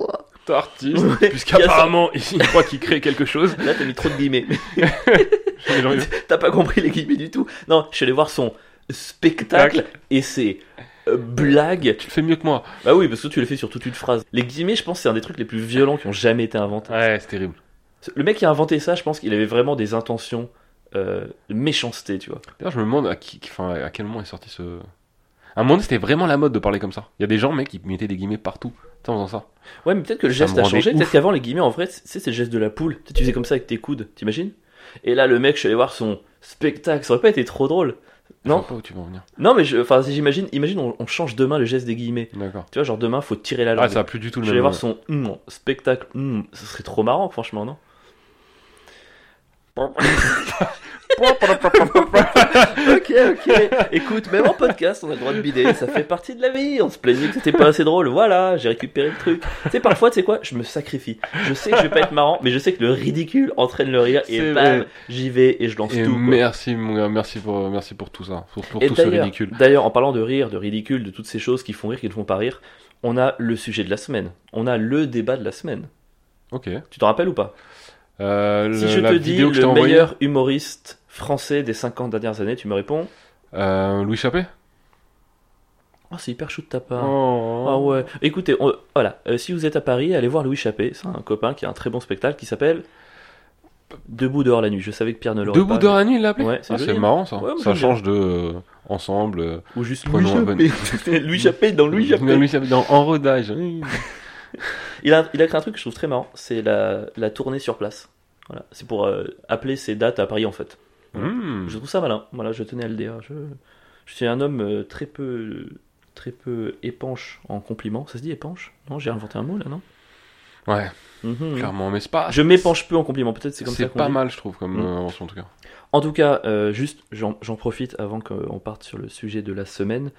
Speaker 1: T'es artiste.
Speaker 2: Ouais,
Speaker 1: Puisqu'apparemment, il croit qu'il crée quelque chose.
Speaker 2: Là, t'as mis trop de guillemets. T'as pas compris les guillemets du tout. Non, je suis allé voir son spectacle et ses euh, blagues.
Speaker 1: Tu le fais mieux que moi.
Speaker 2: Bah oui, parce que tu l'as fait sur toute une phrase. Les guillemets, je pense, c'est un des trucs les plus violents qui ont jamais été inventés.
Speaker 1: Ouais, c'est terrible.
Speaker 2: Le mec qui a inventé ça, je pense qu'il avait vraiment des intentions euh, de méchanceté, tu vois.
Speaker 1: D'ailleurs, je me demande à, qui, enfin, à quel moment est sorti ce. À un moment, c'était vraiment la mode de parler comme ça. Il y a des gens, mec, qui mettaient des guillemets partout. En faisant ça.
Speaker 2: Ouais, mais peut-être que le
Speaker 1: Ça
Speaker 2: geste a changé. Peut-être qu'avant, les guillemets, en vrai, c'est le geste de la poule. Tu sais, tu faisais comme ça avec tes coudes, t'imagines? Et là, le mec, je suis allé voir son spectacle. Ça aurait pas été trop drôle.
Speaker 1: Je
Speaker 2: Non?
Speaker 1: vois pas où tu vas en venir.
Speaker 2: Non, mais je- enfin, si j'imagine, imagine, on, on change demain le geste des guillemets.
Speaker 1: D'accord.
Speaker 2: Tu vois, genre demain, faut tirer la langue.
Speaker 1: Ah, ça a plus du tout
Speaker 2: je
Speaker 1: le
Speaker 2: vais
Speaker 1: même.
Speaker 2: aller voir son hum, spectacle. hum, ce serait trop marrant, franchement, non? Ok, ok. Écoute, même en podcast, on a le droit de bider. Ça fait partie de la vie. On se plaignait que c'était pas assez drôle. Voilà, j'ai récupéré le truc. Tu sais, parfois, tu sais quoi Je me sacrifie. Je sais que je vais pas être marrant, mais je sais que le ridicule entraîne le rire. Et bam, j'y vais et je lance
Speaker 1: Et
Speaker 2: tout. quoi.
Speaker 1: merci, mon gars, merci pour, merci pour tout ça. Pour, pour tout ce ridicule.
Speaker 2: D'ailleurs, en parlant de rire, de ridicule, de toutes ces choses qui font rire, qui ne font pas rire, on a le sujet de la semaine. On a le débat de la semaine.
Speaker 1: Ok.
Speaker 2: Tu t'en rappelles ou pas?
Speaker 1: Euh,
Speaker 2: Si
Speaker 1: le-
Speaker 2: je
Speaker 1: la
Speaker 2: te dis le meilleur humoriste français des 50 dernières années, tu me réponds?
Speaker 1: Euh, Louis Chappé?
Speaker 2: Oh, c'est hyper chou de ta part.
Speaker 1: Oh.
Speaker 2: Ah ouais. Écoutez, on- voilà. Euh, si vous êtes à Paris, allez voir Louis Chappé. C'est un copain qui a un très bon spectacle qui s'appelle Debout dehors la nuit. Je savais que Pierre ne l'aurait
Speaker 1: Debout
Speaker 2: pas.
Speaker 1: dehors la nuit, il l'appelait
Speaker 2: Ouais, c'est
Speaker 1: Ah, C'est
Speaker 2: hein.
Speaker 1: marrant ça.
Speaker 2: Ouais,
Speaker 1: ça change de euh, ensemble.
Speaker 2: Ou juste Louis Chappé. Louis Chappé dans Louis Chappé.
Speaker 1: Louis Chappé dans En rodage.
Speaker 2: Il a, il a créé un truc que je trouve très marrant. C'est la, la tournée sur place. Voilà. C'est pour euh, appeler ses dates à Paris en fait.
Speaker 1: Hmm.
Speaker 2: Je trouve ça malin. Voilà, je tenais à le dire. Je, je suis un homme euh, très peu, très peu épanche en compliments. Ça se dit épanche? Non, j'ai inventé un mot là, non?
Speaker 1: Ouais,
Speaker 2: Mhm.
Speaker 1: clairement, mais c'est pas.
Speaker 2: Je m'épanche peu en compliments. Peut-être c'est comme ça
Speaker 1: C'est pas
Speaker 2: dit.
Speaker 1: mal, je trouve, comme
Speaker 2: Mm.
Speaker 1: euh, en tout cas.
Speaker 2: En tout cas, euh, juste, j'en profite avant qu'on parte sur le sujet de la semaine.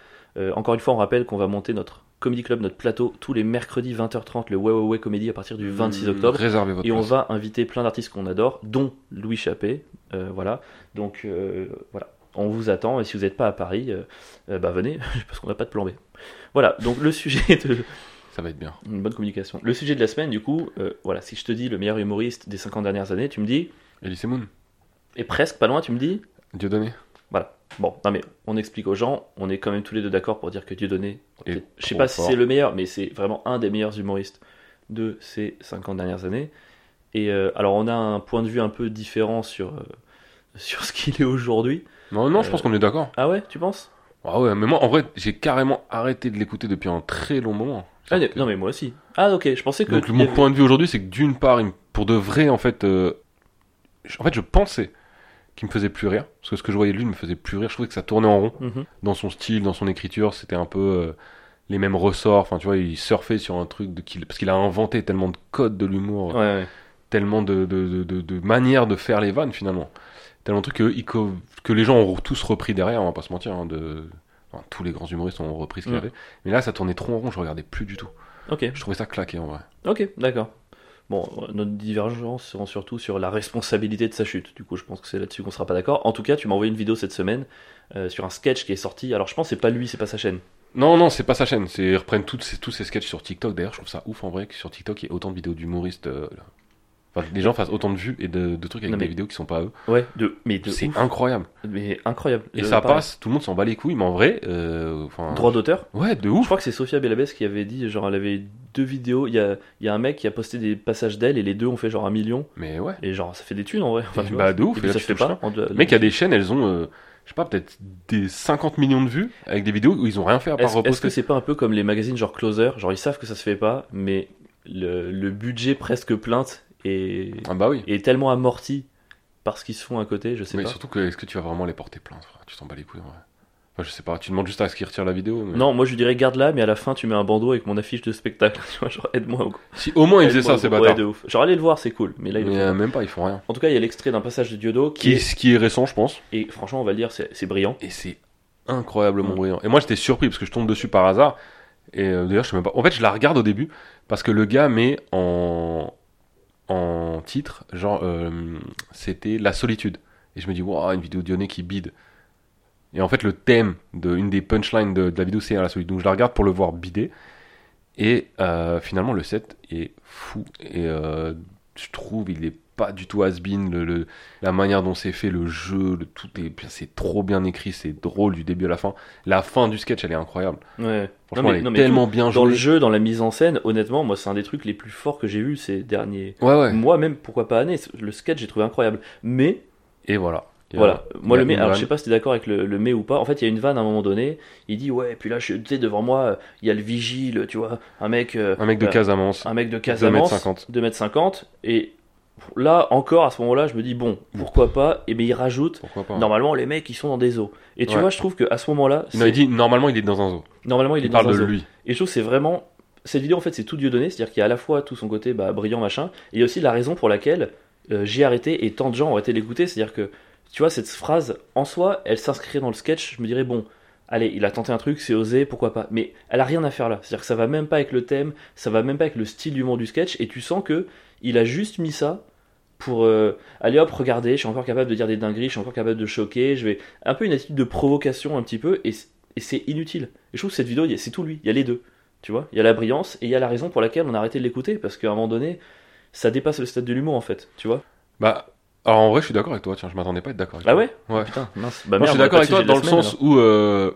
Speaker 2: Encore une fois, on rappelle qu'on va monter notre Comedy Club, notre plateau, tous les mercredis 20h30, le Ouais Ouais Comedy à partir du 26
Speaker 1: Hmm,
Speaker 2: octobre.
Speaker 1: Réservez votre
Speaker 2: Et on va inviter plein d'artistes qu'on adore, dont Louis Chappé. Euh, voilà. Donc euh, voilà, on vous attend. Et si vous n'êtes pas à Paris, euh, euh, bah venez, parce qu'on n'a pas de plan B. Voilà. Donc le sujet de
Speaker 1: Ça va être bien.
Speaker 2: une bonne communication. Le sujet de la semaine, du coup, voilà. Si je te dis le meilleur humoriste des 50 dernières années, tu me dis,
Speaker 1: Elise Moon,
Speaker 2: et presque pas loin, tu me dis.
Speaker 1: Dieudonné.
Speaker 2: Bon, non mais on explique aux gens, on est quand même tous les deux d'accord pour dire que Dieudonné, je sais pas si c'est le meilleur, mais c'est vraiment un des meilleurs humoristes de ces 50 dernières années. Et euh, alors on a un point de vue un peu différent sur, euh, sur ce qu'il est aujourd'hui.
Speaker 1: Non, non, je
Speaker 2: Euh,
Speaker 1: pense qu'on est d'accord.
Speaker 2: Ah ouais, tu penses?
Speaker 1: Ah ouais, mais moi, en vrai, j'ai carrément arrêté de l'écouter depuis un très long moment.
Speaker 2: ah, Non mais moi aussi. Ah ok, je pensais que...
Speaker 1: Donc mon
Speaker 2: avait-
Speaker 1: point de vue aujourd'hui, c'est que d'une part, pour de vrai, en fait, euh, en fait, je pensais qu'il me faisait plus rire, parce que ce que je voyais de lui me faisait plus rire. Je trouvais que ça tournait en rond
Speaker 2: Mhm.
Speaker 1: dans son style, dans son écriture. C'était un peu euh, les mêmes ressorts. Enfin, tu vois, il surfait sur un truc de parce qu'il a inventé tellement de codes de l'humour,
Speaker 2: Ouais, ouais.
Speaker 1: tellement de, de, de, manières de faire les vannes finalement, tellement de trucs que, que les gens ont tous repris derrière. On va pas se mentir. hein, de... enfin, tous les grands humoristes ont repris ce qu'il y
Speaker 2: Mm.
Speaker 1: avait. Mais là, ça tournait trop en rond. Je regardais plus du tout.
Speaker 2: Ok,
Speaker 1: Je trouvais ça claqué en vrai.
Speaker 2: ok, d'accord. Bon, notre divergence sera surtout sur la responsabilité de sa chute. Du coup, je pense que c'est là-dessus qu'on sera pas d'accord. En tout cas, tu m'as envoyé une vidéo cette semaine euh, sur un sketch qui est sorti. Alors, je pense que c'est pas lui, c'est pas sa chaîne.
Speaker 1: Non, non, c'est pas sa chaîne. Ils reprennent toutes ces, tous ces sketchs sur TikTok. D'ailleurs, je trouve ça ouf en vrai que sur TikTok, il y ait autant de vidéos d'humoristes. euh. Enfin, les gens fassent autant de vues et de, de trucs avec
Speaker 2: Non, mais-
Speaker 1: des vidéos qui sont pas à eux.
Speaker 2: Ouais, de, mais de
Speaker 1: C'est incroyable.
Speaker 2: Mais incroyable.
Speaker 1: Et ça
Speaker 2: pareil.
Speaker 1: passe, tout le monde s'en bat les couilles, mais en vrai, euh.
Speaker 2: Droit d'auteur.
Speaker 1: Ouais, de
Speaker 2: Je
Speaker 1: ouf.
Speaker 2: crois que c'est Sophia Bellabès qui avait dit, genre, elle avait deux vidéos. Il y a, y a un mec qui a posté des passages d'elle et les deux ont fait genre un million.
Speaker 1: Mais ouais.
Speaker 2: Et genre, ça fait des thunes en vrai. Enfin, tu
Speaker 1: Bah,
Speaker 2: vois.
Speaker 1: de ouf,
Speaker 2: Et
Speaker 1: là,
Speaker 2: ça se fait pas. en
Speaker 1: Mec, il y a des chaînes, elles ont, euh, je sais pas, peut-être des 50 millions de vues avec des vidéos où ils ont rien fait à part
Speaker 2: Est-ce est-ce
Speaker 1: reposter.
Speaker 2: que c'est pas un peu comme les magazines genre Closer? Genre, ils savent que ça se fait pas, mais le, le budget presque plainte
Speaker 1: Ah bah oui.
Speaker 2: est tellement amorti par ce qu'ils se font à côté, je sais
Speaker 1: Mais
Speaker 2: pas.
Speaker 1: surtout que, est-ce que tu vas vraiment les porter plainte frère? Tu t'en bats les couilles. Enfin, je sais pas, tu demandes juste à ce qu'ils retirent la vidéo. mais-
Speaker 2: Non, moi je dirais garde-la, mais à la fin tu mets un bandeau avec mon affiche de spectacle. Genre aide-moi. au-
Speaker 1: Si au moins ils faisaient ça, c'est
Speaker 2: ouais,
Speaker 1: bâtard.
Speaker 2: de ouf. Genre allez le voir, c'est cool. Mais là, ils le
Speaker 1: Mais
Speaker 2: font
Speaker 1: euh,
Speaker 2: pas.
Speaker 1: même pas, ils font rien.
Speaker 2: En tout cas, il y a l'extrait d'un passage de Diodo qui
Speaker 1: Qui est, qui est récent, je pense.
Speaker 2: Et franchement, on va le dire, c'est brillant.
Speaker 1: Et c'est incroyablement brillant. Et moi, j'étais surpris parce que je tombe dessus par hasard. Et euh, d'ailleurs, je sais même pas. En fait, je la regarde au début parce que le gars met en en titre, genre, euh, c'était la solitude. Et je me dis, waouh, une vidéo Dionné qui bide. Et en fait, le thème de des punchlines de, de la vidéo, c'est la solitude. Donc, je la regarde pour le voir bider. Et euh, finalement, le set est fou. Et euh, je trouve, il est pas du tout has-been. Le, le- la manière dont c'est fait, le jeu, le, tout est, c'est trop bien écrit, c'est drôle du début à la fin. La fin du sketch, elle est incroyable.
Speaker 2: Ouais.
Speaker 1: Franchement,
Speaker 2: Non, mais-
Speaker 1: elle est
Speaker 2: non,
Speaker 1: tellement bien
Speaker 2: Dans
Speaker 1: jouée.
Speaker 2: le jeu, dans la mise en scène, honnêtement, moi c'est un des trucs les plus forts que j'ai vu ces derniers.
Speaker 1: Ouais, ouais.
Speaker 2: Moi même, pourquoi pas année, le sketch j'ai trouvé incroyable. Mais
Speaker 1: Et voilà. A-
Speaker 2: Voilà, moi le mais, alors je sais pas si t'es d'accord avec le, le mais ou pas. En fait, il y a une vanne à un moment donné. Il dit ouais, puis là, je, tu sais, devant moi, il y a le vigile, tu vois, un mec, euh,
Speaker 1: Un mec de
Speaker 2: voilà,
Speaker 1: Casamance.
Speaker 2: un mec de Casamance,
Speaker 1: 2m50.
Speaker 2: 2m50, et là encore à ce moment-là, je me dis bon, pourquoi pas? Et bien il rajoute.
Speaker 1: Pourquoi pas
Speaker 2: Normalement, les mecs, ils sont dans des eaux. Et tu
Speaker 1: Ouais.
Speaker 2: vois, je trouve que à ce moment-là,
Speaker 1: Non, il dit normalement il est dans un zoo.
Speaker 2: normalement, il,
Speaker 1: Il,
Speaker 2: est
Speaker 1: parle
Speaker 2: dans un
Speaker 1: de
Speaker 2: zoo.
Speaker 1: lui.
Speaker 2: Et je trouve que c'est vraiment. Cette vidéo, en fait, c'est tout Dieu donné, c'est-à-dire qu'il y a à la fois tout son côté bah, brillant, machin, et il y a aussi la raison pour laquelle euh, j'ai arrêté et tant de gens ont arrêté l'écouter, c'est-à-dire que, tu vois, cette phrase, en soi, elle s'inscrirait dans le sketch, je me dirais, bon, allez, il a tenté un truc, c'est osé, pourquoi pas, mais elle a rien à faire là, c'est-à-dire que ça va même pas avec le thème, ça va même pas avec le style d'humour du sketch, et tu sens que il a juste mis ça pour euh, allez hop regardez je suis encore capable de dire des dingueries je suis encore capable de choquer je vais un peu une attitude de provocation un petit peu et, c'est inutile et je trouve que cette vidéo c'est tout lui il y a les deux tu vois il y a la brillance et il y a la raison pour laquelle on a arrêté de l'écouter parce qu'à un moment donné ça dépasse le stade de l'humour en fait, tu vois.
Speaker 1: Bah, alors en vrai, je suis d'accord avec toi. Tiens, je m'attendais pas à être d'accord. avec
Speaker 2: Ah ouais
Speaker 1: Ouais.
Speaker 2: Putain, mince. Bah
Speaker 1: Moi, je suis
Speaker 2: merde,
Speaker 1: d'accord avec toi dans le sens
Speaker 2: semaine,
Speaker 1: où, euh,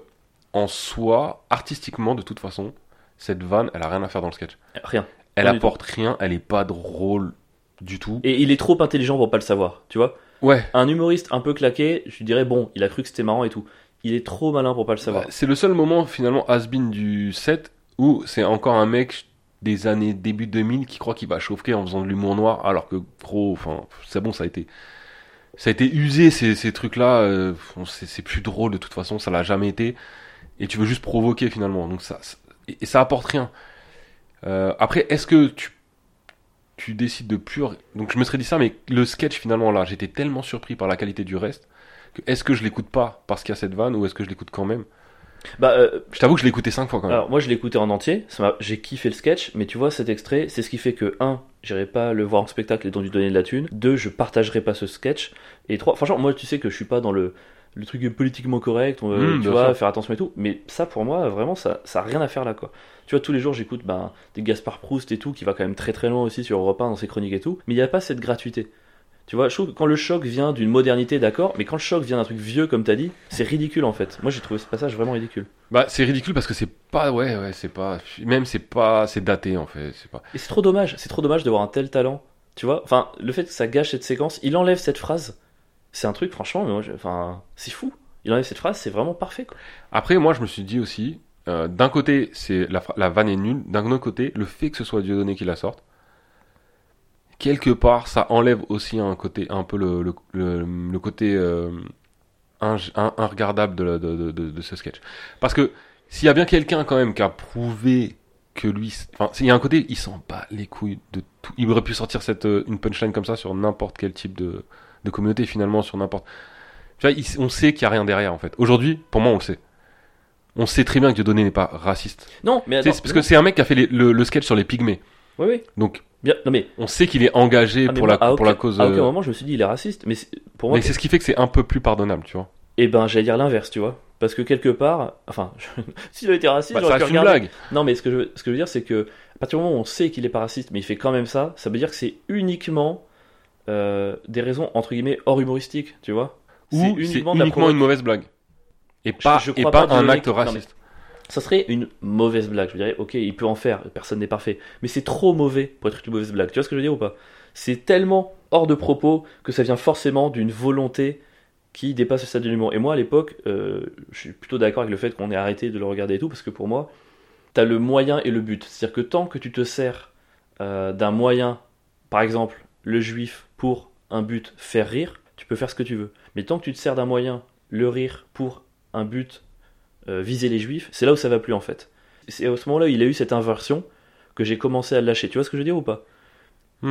Speaker 1: en soi, artistiquement, de toute façon, cette vanne, elle a rien à faire dans le sketch.
Speaker 2: Rien.
Speaker 1: Elle apporte rien, elle est pas drôle du tout.
Speaker 2: Et il est trop intelligent pour pas le savoir, tu vois.
Speaker 1: Ouais.
Speaker 2: Un humoriste un peu claqué, je lui dirais bon, il a cru que c'était marrant et tout. Il est trop malin pour pas le savoir.
Speaker 1: Bah, c'est le seul moment finalement has-been du set où c'est encore un mec des années début 2000 qui croit qu'il va chauffer en faisant de l'humour noir alors que gros enfin c'est bon ça a été ça a été usé ces, ces trucs là c'est c'est plus drôle de toute façon ça l'a jamais été et tu veux juste provoquer finalement donc ça, ça- et, et ça apporte rien Euh, après est-ce que tu tu décides de pur donc je me serais dit ça mais le sketch finalement là j'étais tellement surpris par la qualité du reste que est-ce que je l'écoute pas parce qu'il y a cette vanne ou est-ce que je l'écoute quand même?
Speaker 2: Bah, euh,
Speaker 1: je t'avoue que je l'ai écouté cinq fois quand même.
Speaker 2: alors moi je l'ai écouté en entier, j'ai kiffé le sketch, mais tu vois cet extrait, c'est ce qui fait que 1. J'irai pas le voir en spectacle et donc lui donner de la thune. 2. Je partagerai pas ce sketch. Et 3. Franchement, moi tu sais que je suis pas dans le, le truc politiquement correct, on, euh,
Speaker 1: Mmh,
Speaker 2: tu vois,
Speaker 1: sûr.
Speaker 2: faire attention et tout. Mais ça pour moi, vraiment, ça, ça a rien à faire là quoi. Tu vois, tous les jours j'écoute ben, des Gaspard Proust et tout, qui va quand même très très loin aussi sur Europe 1 dans ses chroniques et tout. Mais il n'y a pas cette gratuité. Tu vois, je trouve que quand le choc vient d'une modernité, d'accord, mais quand le choc vient d'un truc vieux, comme t'as dit, c'est ridicule en fait. Moi j'ai trouvé ce passage vraiment ridicule.
Speaker 1: Bah, c'est ridicule parce que c'est pas, ouais, ouais, c'est pas, même c'est pas, c'est daté en fait, c'est pas.
Speaker 2: Et c'est trop dommage, c'est trop dommage de voir un tel talent. Tu vois, enfin, le fait que ça gâche cette séquence, il enlève cette phrase, c'est un truc, franchement, mais moi, enfin, c'est fou. Il enlève cette phrase, c'est vraiment parfait, quoi.
Speaker 1: Après, moi, je me suis dit aussi, euh, d'un côté, c'est la, la vanne est nulle, d'un autre côté, le fait que ce soit Dieudonné qui la sorte, quelque part, ça enlève aussi un côté, un peu le, le, le, côté euh, ing- un- regardable de, de, de, de- ce sketch. Parce que s'il y a bien quelqu'un quand même qui a prouvé que lui, enfin, il y a un côté, il s'en bat les couilles de tout. Il aurait pu sortir cette euh, une punchline comme ça sur n'importe quel type de, de communauté finalement, sur n'importe. On sait qu'il y a rien derrière en fait. Aujourd'hui, pour moi, on le sait. On sait très bien que Dieudonné n'est pas raciste.
Speaker 2: Non, mais attends,
Speaker 1: parce que c'est un mec qui a fait les- le, le sketch sur les pygmées.
Speaker 2: Oui, oui.
Speaker 1: Donc,
Speaker 2: Bien, non, mais,
Speaker 1: on sait qu'il est engagé
Speaker 2: ah,
Speaker 1: pour,
Speaker 2: moi,
Speaker 1: la, pour la
Speaker 2: aucun-
Speaker 1: cause.
Speaker 2: À aucun
Speaker 1: euh,
Speaker 2: moment, je me suis dit, il est raciste, mais c'est- pour moi,
Speaker 1: mais c'est ce qui fait que c'est un peu plus pardonnable, tu vois.
Speaker 2: eh ben, j'allais dire l'inverse, tu vois. Parce que quelque part, enfin, s'il avait été raciste,
Speaker 1: Bah, ça
Speaker 2: j'aurais pu
Speaker 1: reste une
Speaker 2: regarder.
Speaker 1: blague.
Speaker 2: Non, mais ce que je veux, ce que je veux dire, c'est que à partir du moment où on sait qu'il est pas raciste, mais il fait quand même ça, ça veut dire que c'est uniquement euh, des raisons entre guillemets hors humoristiques, tu vois.
Speaker 1: Ou c'est uniquement une mauvaise blague. Et pas,
Speaker 2: je
Speaker 1: et
Speaker 2: crois
Speaker 1: pas,
Speaker 2: pas
Speaker 1: un acte
Speaker 2: non,
Speaker 1: raciste.
Speaker 2: Ça serait une mauvaise blague. Je dirais, ok, il peut en faire, personne n'est parfait. Mais c'est trop mauvais pour être une mauvaise blague. Tu vois ce que je veux dire ou pas? C'est tellement hors de propos que ça vient forcément d'une volonté qui dépasse le stade de l'humour. Et moi, à l'époque, euh, je suis plutôt d'accord avec le fait qu'on ait arrêté de le regarder et tout, parce que pour moi, t'as le moyen et le but. C'est-à-dire que tant que tu te sers euh, d'un moyen, par exemple, le juif, pour un but, faire rire, tu peux faire ce que tu veux. Mais tant que tu te sers d'un moyen, le rire, pour un but, euh, viser les juifs, c'est là où ça va plus en fait. C'est à ce moment-là il a eu cette inversion que j'ai commencé à lâcher. Tu vois ce que je veux dire ou pas?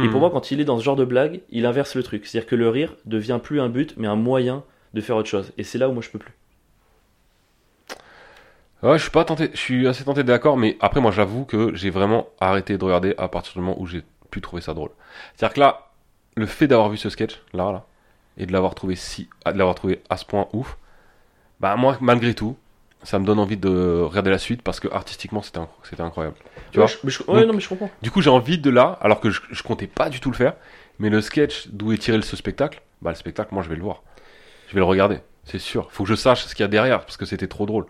Speaker 2: Et
Speaker 1: Hmm.
Speaker 2: pour moi, quand il est dans ce genre de blague, il inverse le truc. C'est-à-dire que le rire devient plus un but, mais un moyen de faire autre chose. Et c'est là où moi je peux plus.
Speaker 1: Ouais, je suis pas tenté, je suis assez tenté d'accord, mais après, moi, j'avoue que j'ai vraiment arrêté de regarder à partir du moment où j'ai pu trouver ça drôle. C'est-à-dire que là, le fait d'avoir vu ce sketch, là, là, et de l'avoir trouvé si, de l'avoir trouvé à ce point ouf, bah, moi, malgré tout, ça me donne envie de regarder la suite parce que artistiquement, c'était, c'était incroyable. Tu
Speaker 2: Ouais,
Speaker 1: vois
Speaker 2: je- mais je- ouais,
Speaker 1: Donc-
Speaker 2: non, mais je comprends.
Speaker 1: Du coup, j'ai envie de là, alors que je, je comptais pas du tout le faire, mais le sketch d'où est tiré ce spectacle, bah, le spectacle, moi, je vais le voir. Je vais le regarder, c'est sûr. Faut que je sache ce qu'il y a derrière parce que c'était trop drôle.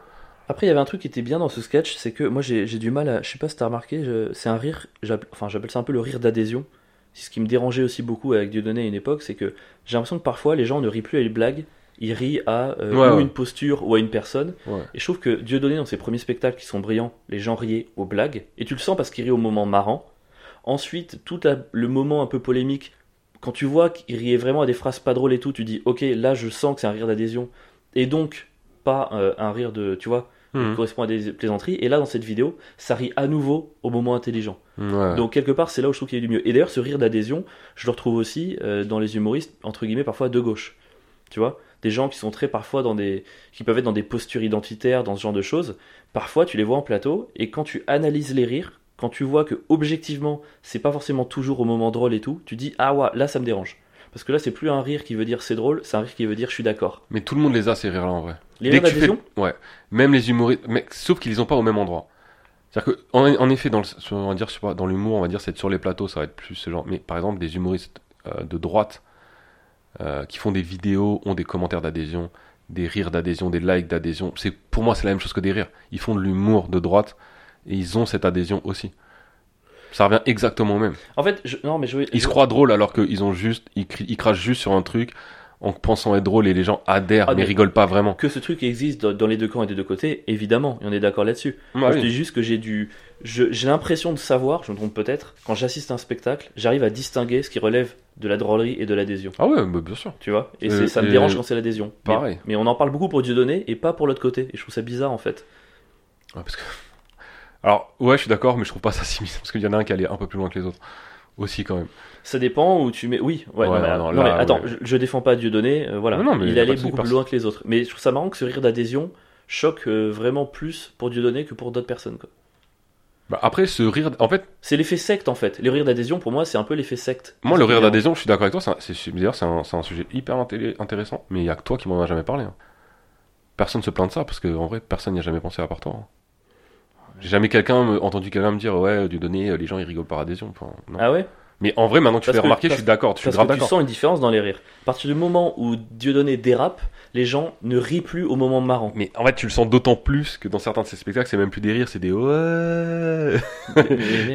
Speaker 2: Après, il y avait un truc qui était bien dans ce sketch, c'est que moi j'ai du mal à. Je sais pas si t'as remarqué, c'est un rire, enfin j'appelle ça un peu le rire d'adhésion. C'est ce qui me dérangeait aussi beaucoup avec Dieudonné à une époque, c'est que j'ai l'impression que parfois les gens ne rient plus à une blague, ils rient à euh,
Speaker 1: Ouais,
Speaker 2: ou
Speaker 1: ouais.
Speaker 2: une posture ou à une personne.
Speaker 1: Ouais.
Speaker 2: Et je trouve que Dieudonné, dans ses premiers spectacles qui sont brillants, les gens riaient aux blagues, et tu le sens parce qu'il rit au moment marrant. Ensuite, tout la- le moment un peu polémique, quand tu vois qu'il riait vraiment à des phrases pas drôles et tout, tu dis ok, là je sens que c'est un rire d'adhésion, et donc pas euh, un rire de, tu vois, qui
Speaker 1: Mhm.
Speaker 2: correspond à des plaisanteries. Et là, dans cette vidéo, ça rit à nouveau au moment intelligent.
Speaker 1: Ouais.
Speaker 2: Donc quelque part, c'est là où je trouve qu'il y a du mieux. Et d'ailleurs, ce rire d'adhésion, je le retrouve aussi euh, dans les humoristes entre guillemets parfois de gauche. Tu vois, des gens qui sont très parfois dans des, qui peuvent être dans des postures identitaires, dans ce genre de choses. Parfois, tu les vois en plateau et quand tu analyses les rires, quand tu vois que objectivement, c'est pas forcément toujours au moment drôle et tout, tu dis ah ouais, là ça me dérange. Parce que là, c'est plus un rire qui veut dire c'est drôle, c'est un rire qui veut dire je suis d'accord.
Speaker 1: Mais tout le monde les a ces rires-là en vrai.
Speaker 2: Les
Speaker 1: Dès
Speaker 2: rires
Speaker 1: que tu fais-
Speaker 2: d'adhésion,
Speaker 1: Ouais. Même les humoristes, mais sauf qu'ils les ont pas au même endroit. C'est-à-dire que, en, en effet, dans le, sur- on va dire, je sais pas, dans l'humour, on va dire, c'est sur les plateaux, ça va être plus ce genre. Mais par exemple, des humoristes euh, de droite euh, qui font des vidéos, ont des commentaires d'adhésion, des rires d'adhésion, des likes d'adhésion. C'est pour moi, c'est la même chose que des rires. Ils font de l'humour de droite et ils ont cette adhésion aussi. Ça revient exactement au même.
Speaker 2: En fait, je, non, mais je,
Speaker 1: Ils se croient drôles alors qu'ils ont juste, ils, crachent juste sur un truc en pensant être drôle et les gens adhèrent
Speaker 2: Ah,
Speaker 1: mais
Speaker 2: mais-
Speaker 1: rigolent pas vraiment.
Speaker 2: que ce truc existe dans, les deux camps et des deux côtés, évidemment, et on est d'accord là-dessus. Moi,
Speaker 1: Ah
Speaker 2: je
Speaker 1: oui.
Speaker 2: te dis juste que j'ai du, je- j'ai l'impression de savoir, je me trompe peut-être, quand j'assiste à un spectacle, j'arrive à distinguer ce qui relève de la drôlerie et de l'adhésion.
Speaker 1: Ah ouais, bah, bien sûr.
Speaker 2: Tu vois? Et
Speaker 1: Euh,
Speaker 2: ça me dérange quand c'est l'adhésion. Mais-
Speaker 1: Pareil.
Speaker 2: Mais, on en parle beaucoup pour Dieudonné et pas pour l'autre côté. Et je trouve ça bizarre en fait.
Speaker 1: Ouais, parce que... Alors, ouais, je suis d'accord, mais je trouve pas ça si mis parce qu'il y en a un qui allait un peu plus loin que les autres. Aussi, quand même.
Speaker 2: Ça dépend où tu mets. Oui, ouais,
Speaker 1: Ouais,
Speaker 2: non, mais,
Speaker 1: non,
Speaker 2: non, mais attends,
Speaker 1: ouais.
Speaker 2: je, je défends pas Dieudonné, euh, voilà.
Speaker 1: Non, non, mais
Speaker 2: il allait beaucoup plus loin que les autres. Mais je trouve ça marrant que ce rire d'adhésion choque euh, vraiment plus pour Dieudonné que pour d'autres personnes. quoi.
Speaker 1: Bah, après, ce rire, en fait,
Speaker 2: C'est l'effet secte en fait. Le rire d'adhésion pour moi c'est un peu l'effet secte.
Speaker 1: moi, le rire d'adhésion, je suis d'accord avec toi. c'est D'ailleurs, c'est un, sujet hyper inté- intéressant, mais il y a que toi qui m'en a jamais parlé. hein. Personne se plaint de ça parce que en vrai, personne n'y a jamais pensé à part toi. hein. J'ai jamais quelqu'un entendu quelqu'un me dire ouais, du donner, les gens ils rigolent par adhésion. Enfin, non.
Speaker 2: Ah ouais?
Speaker 1: Mais en vrai, maintenant que tu fais remarquer, je suis d'accord.
Speaker 2: Tu sens une différence dans les rires. À partir du moment où Dieudonné dérape, les gens ne rient plus au moment marrant.
Speaker 1: Mais en fait, tu le sens d'autant plus que dans certains de ces spectacles, c'est même plus des rires, c'est des ouais.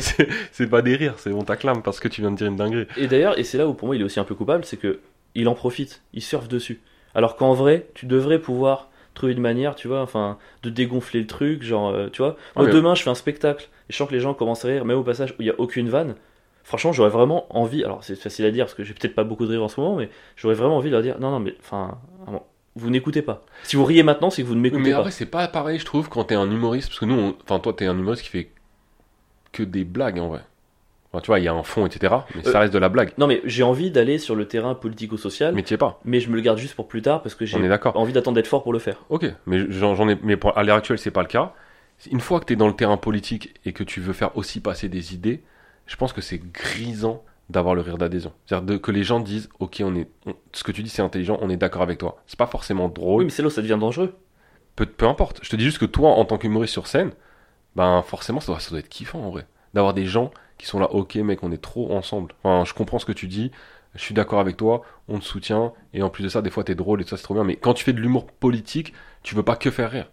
Speaker 1: C'est pas des rires, c'est on t'acclame parce que tu viens de dire une dinguerie.
Speaker 2: Et d'ailleurs, et c'est là où pour moi il est aussi un peu coupable, c'est que il en profite, il surfe dessus. Alors qu'en vrai, tu devrais pouvoir trouver une manière, tu vois, enfin, de dégonfler le truc, genre, euh, tu vois. Moi,
Speaker 1: Ouais.
Speaker 2: demain, je fais un spectacle et je sens que les gens commencent à rire, même au passage où il y a aucune vanne. Franchement, j'aurais vraiment envie. Alors, c'est facile à dire parce que j'ai peut-être pas beaucoup de rire en ce moment, mais j'aurais vraiment envie de leur dire, non, non, mais enfin, vous n'écoutez pas. Si vous riez maintenant, c'est que vous ne m'écoutez
Speaker 1: Mais
Speaker 2: pas.
Speaker 1: après, c'est pas pareil, je trouve, quand t'es un humoriste, parce que nous, on- enfin, toi, t'es un humoriste qui fait que des blagues en vrai. Enfin, tu vois, il y a un fond, etc. Mais ça
Speaker 2: Euh,
Speaker 1: reste de la blague.
Speaker 2: Non, mais j'ai envie d'aller sur le terrain politico-social, mais...
Speaker 1: Mais t'y es pas.
Speaker 2: je me le garde juste pour plus tard parce que j'ai envie d'attendre d'être fort pour le faire.
Speaker 1: Ok, mais j'en ai, mais pour- à l'heure actuelle, c'est pas le cas. Une fois que t'es dans le terrain politique et que tu veux faire aussi passer des idées, je pense que c'est grisant d'avoir le rire d'adhésion. C'est-à-dire que les gens disent, ok, on est, on- ce que tu dis c'est intelligent, on est d'accord avec toi. C'est pas forcément drôle.
Speaker 2: Oui, mais c'est là où ça devient dangereux.
Speaker 1: peu, peu importe. Je te dis juste que toi, en tant qu'humoriste sur scène, ben forcément, ça doit, ça doit être kiffant en vrai. D'avoir des gens qui sont là, ok mec, on est trop ensemble. Enfin, je comprends ce que tu dis, je suis d'accord avec toi, on te soutient, et en plus de ça, des fois t'es drôle et tout ça c'est trop bien. Mais quand tu fais de l'humour politique, tu veux pas que faire rire.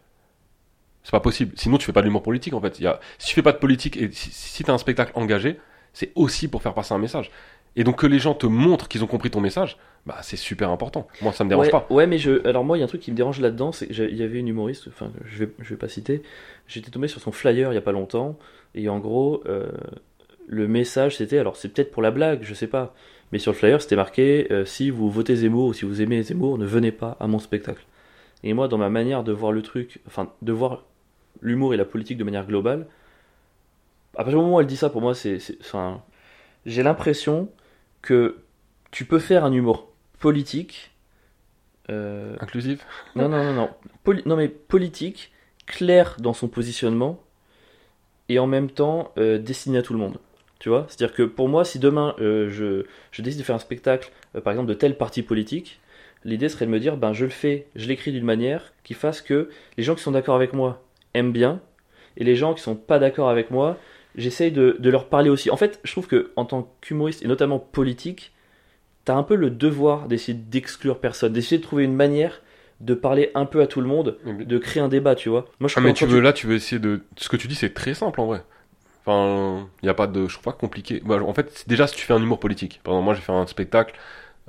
Speaker 1: C'est pas possible. Sinon, tu fais pas de l'humour politique en fait. Il y a, si tu fais pas de politique et si, si t'as un spectacle engagé, c'est aussi pour faire passer un message. Et donc que les gens te montrent qu'ils ont compris ton message, bah c'est super important. Moi, ça me dérange
Speaker 2: ouais,
Speaker 1: pas.
Speaker 2: Ouais, mais je, alors moi, il y a un truc qui me dérange là-dedans, c'est qu'il y avait une humoriste, enfin, je vais, je vais pas citer, j'étais tombé sur son flyer il y a pas longtemps, et en gros, euh, le message c'était, alors c'est peut-être pour la blague, je sais pas, mais sur le flyer c'était marqué euh, si vous votez Zemmour ou si vous aimez Zemmour, ne venez pas à mon spectacle. Et moi, dans ma manière de voir le truc, enfin, de voir l'humour et la politique de manière globale, à partir du moment où elle dit ça, pour moi, c'est, j'ai l'impression que tu peux faire un humour politique. euh,
Speaker 1: Inclusif.
Speaker 2: non, non, non, non. Poli- non, mais politique, clair dans son positionnement, et en même temps euh, destiné à tout le monde. Tu vois C'est-à-dire que pour moi, si demain euh, je, je décide de faire un spectacle, euh, par exemple, de tel parti politique, l'idée serait de me dire, ben je le fais, je l'écris d'une manière qui fasse que les gens qui sont d'accord avec moi aiment bien, et les gens qui sont pas d'accord avec moi, j'essaye de, de leur parler aussi. En fait, je trouve que en tant qu'humoriste, et notamment politique, t'as un peu le devoir d'essayer d'exclure personne, d'essayer de trouver une manière de parler un peu à tout le monde, de créer un débat, tu vois. Moi, je
Speaker 1: Ah, mais tu veux là, tu veux essayer de. Ce que tu dis, c'est très simple en vrai. Enfin, il y a pas de. Je trouve pas compliqué. Bah, en fait, déjà, si tu fais un humour politique. Par exemple, moi, j'ai fait un spectacle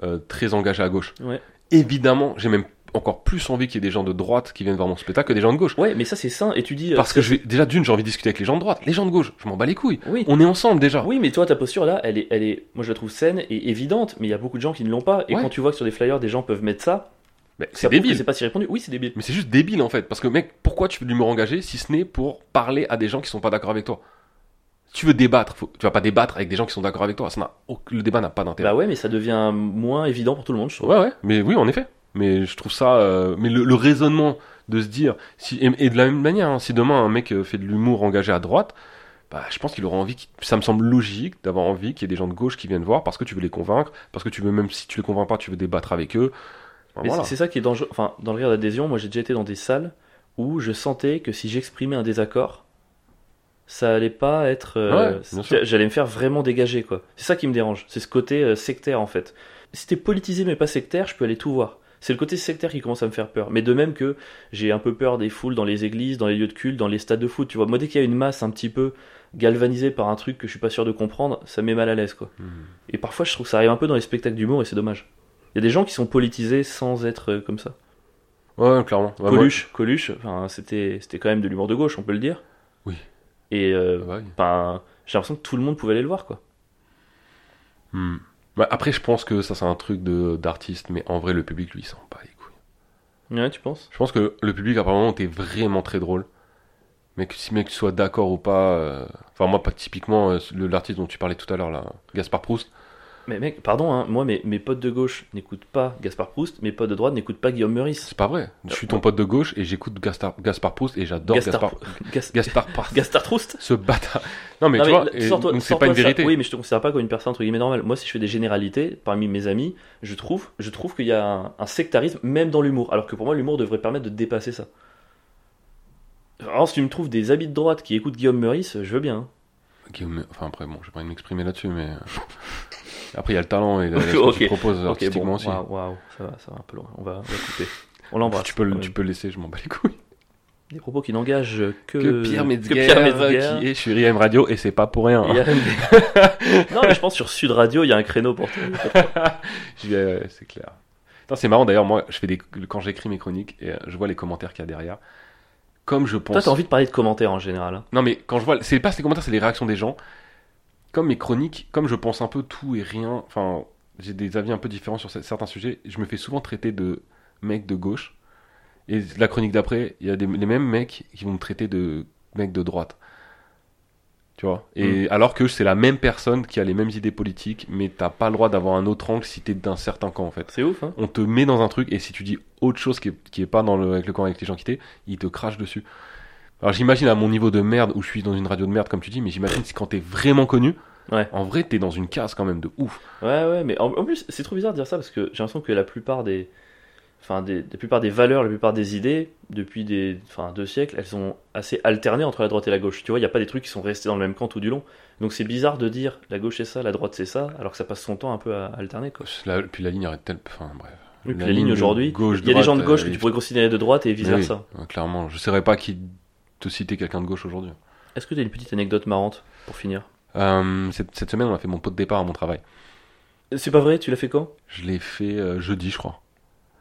Speaker 1: euh, très engagé à gauche.
Speaker 2: Ouais.
Speaker 1: Évidemment, j'ai même encore plus envie qu'il y ait des gens de droite qui viennent voir mon spectacle que des gens de gauche.
Speaker 2: Ouais, mais ça c'est sain. Et tu dis. euh,
Speaker 1: Parce que je vais, déjà d'une, j'ai envie de discuter avec les gens de droite. Les gens de gauche, je m'en bats les couilles.
Speaker 2: Oui.
Speaker 1: On est ensemble déjà.
Speaker 2: Oui, mais toi, ta posture là, elle est, elle est, moi je la trouve saine et évidente, mais il y a beaucoup de gens qui ne l'ont pas. Et
Speaker 1: Ouais.
Speaker 2: quand tu vois que sur des flyers, des gens peuvent mettre ça,
Speaker 1: c'est débile.
Speaker 2: C'est pas si répandu. Oui, c'est débile.
Speaker 1: Mais c'est juste débile en fait. Parce que mec, pourquoi tu fais de l'humour engagé si ce n'est pour parler à des gens qui sont pas d'accord avec toi? Tu veux débattre, faut- tu vas pas débattre avec des gens qui sont d'accord avec toi. Ça n'a Le débat n'a pas d'intérêt.
Speaker 2: Bah ouais, mais ça devient moins évident pour tout le monde, je trouve.
Speaker 1: Ouais, ouais, mais oui, en effet. Mais je trouve ça. euh, Mais le, le raisonnement de se dire. Si... Et, et de la même manière, hein, si demain un mec euh, fait de l'humour engagé à droite, bah, je pense qu'il aura envie. Ça me semble logique d'avoir envie qu'il y ait des gens de gauche qui viennent voir parce que tu veux les convaincre, parce que tu veux, même si tu les convaincs pas, tu veux débattre avec eux. Voilà.
Speaker 2: c'est- ça qui est dangereux. Enfin, dans le rire d'adhésion, moi j'ai déjà été dans des salles où je sentais que si j'exprimais un désaccord, ça allait pas être. euh,
Speaker 1: Ouais.
Speaker 2: J'allais me faire vraiment dégager, quoi. C'est ça qui me dérange. C'est ce côté euh, sectaire, en fait. Si t'es politisé mais pas sectaire, je peux aller tout voir. C'est le côté sectaire qui commence à me faire peur. Mais de même que j'ai un peu peur des foules dans les églises, dans les lieux de culte, dans les stades de foot. Tu vois, moi, dès qu'il y a une masse un petit peu galvanisée par un truc que je suis pas sûr de comprendre, ça me met mal à l'aise, quoi.
Speaker 1: Hmm.
Speaker 2: Et parfois, je trouve que ça arrive un peu dans les spectacles d'humour et c'est dommage. Il y a des gens qui sont politisés sans être euh, comme ça.
Speaker 1: Ouais, clairement. Ouais,
Speaker 2: Coluche, Coluche, enfin, c'était quand même de l'humour de gauche, on peut le dire. Et euh,
Speaker 1: Ah bah oui.
Speaker 2: enfin, j'ai l'impression que tout le monde pouvait aller le voir, quoi.
Speaker 1: Hmm. Bah, après, je pense que ça, c'est un truc d'artiste, mais en vrai, le public, lui, il s'en bat les couilles.
Speaker 2: Ouais, tu penses?
Speaker 1: Je pense que le public, apparemment, t'es vraiment très drôle. Mais que si mec, tu sois d'accord ou pas. euh, Enfin, moi, pas typiquement, euh, le- l'artiste dont tu parlais tout à l'heure, là, Gaspard Proust.
Speaker 2: Mais mec, pardon, hein, moi, mes, mes potes de gauche n'écoutent pas Gaspard Proust, mes potes de droite n'écoutent pas Guillaume Meurice.
Speaker 1: C'est pas vrai. Je suis ton pote de gauche et j'écoute Gaspard, Gaspard Proust et j'adore
Speaker 2: Gaspard,
Speaker 1: Gaspard,
Speaker 2: Gas-
Speaker 1: Gaspard Proust.
Speaker 2: Gaspard Proust
Speaker 1: Ce bâtard. Non, mais
Speaker 2: Non,
Speaker 1: tu
Speaker 2: mais
Speaker 1: vois, et-
Speaker 2: sors-toi-
Speaker 1: donc c'est pas une
Speaker 2: ça.
Speaker 1: vérité.
Speaker 2: Oui, mais je te considère pas comme une personne entre guillemets normale. Moi, si je fais des généralités parmi mes amis, je trouve, je trouve qu'il y a un, un sectarisme même dans l'humour. Alors que pour moi, l'humour devrait permettre de dépasser ça. Alors, si tu me trouves des habits de droite qui écoutent Guillaume Meurice, je veux bien. Hein.
Speaker 1: Guillaume- Enfin, après, bon, j'ai pas envie de m'exprimer là-dessus, mais. euh, Après, il y a le talent et la-
Speaker 2: Ok,
Speaker 1: ce que
Speaker 2: ok.
Speaker 1: tu proposes
Speaker 2: Ok,
Speaker 1: artistiquement
Speaker 2: bon,
Speaker 1: aussi.
Speaker 2: waouh, waouh, ça va, ça va un peu loin. On va, on va couper. On l'embrasse.
Speaker 1: Tu peux, le- tu peux le laisser, je m'en bats les couilles.
Speaker 2: Des propos qui n'engagent que,
Speaker 1: Que Pierre Metzger,
Speaker 2: Metzger.
Speaker 1: qui est sur IM Radio et c'est pas pour rien.
Speaker 2: A- non, mais je pense sur Sud Radio, il y a un créneau pour toi.
Speaker 1: C'est clair. C'est marrant d'ailleurs, moi, je fais des... quand j'écris mes chroniques et euh, je vois les commentaires qu'il y a derrière. Comme je pense.
Speaker 2: Toi, t'as envie de parler de commentaires en général. hein.
Speaker 1: Non, mais quand je vois. C'est pas ces commentaires, c'est les réactions des gens. Comme mes chroniques, comme je pense un peu tout et rien. Enfin, j'ai des avis un peu différents sur ce- certains sujets. Je me fais souvent traiter de mec de gauche. Et la chronique d'après, il y a des, les mêmes mecs qui vont me traiter de mec de droite. Tu vois Et alors que c'est la même personne qui a les mêmes idées politiques, mais t'as pas le droit d'avoir un autre angle si t'es d'un certain camp en fait.
Speaker 2: C'est ouf, hein
Speaker 1: On te met dans un truc et si tu dis autre chose qui est, qui est pas dans le, avec le camp avec les gens qui t'es, ils te crachent dessus. Alors j'imagine à mon niveau de merde où je suis dans une radio de merde comme tu dis, mais j'imagine si quand t'es vraiment connu,
Speaker 2: Ouais.
Speaker 1: en vrai t'es dans une case quand même de ouf.
Speaker 2: Ouais, ouais, mais en, en plus, c'est trop bizarre de dire ça parce que j'ai l'impression que la plupart des. Enfin, des, la plupart des valeurs, la plupart des idées, depuis des, enfin, deux siècles, elles sont assez alternées entre la droite et la gauche. Tu vois, il n'y a pas des trucs qui sont restés dans le même camp tout du long. Donc c'est bizarre de dire la gauche c'est ça, la droite c'est ça, alors que ça passe son temps un peu à alterner. Quoi.
Speaker 1: La- puis la ligne arrête telle. Enfin bref.
Speaker 2: Oui, puis la, ligne aujourd'hui, il y a des gens de gauche
Speaker 1: euh,
Speaker 2: que tu pourrais considérer de droite et vice
Speaker 1: oui,
Speaker 2: versa.
Speaker 1: clairement, je saurais pas qui te citer quelqu'un de gauche aujourd'hui.
Speaker 2: Est-ce que tu as une petite anecdote marrante pour finir?
Speaker 1: Euh, cette, cette semaine, on a fait mon pot de départ à mon travail.
Speaker 2: C'est pas vrai, tu l'as fait quand?
Speaker 1: Je l'ai fait euh, jeudi, je crois.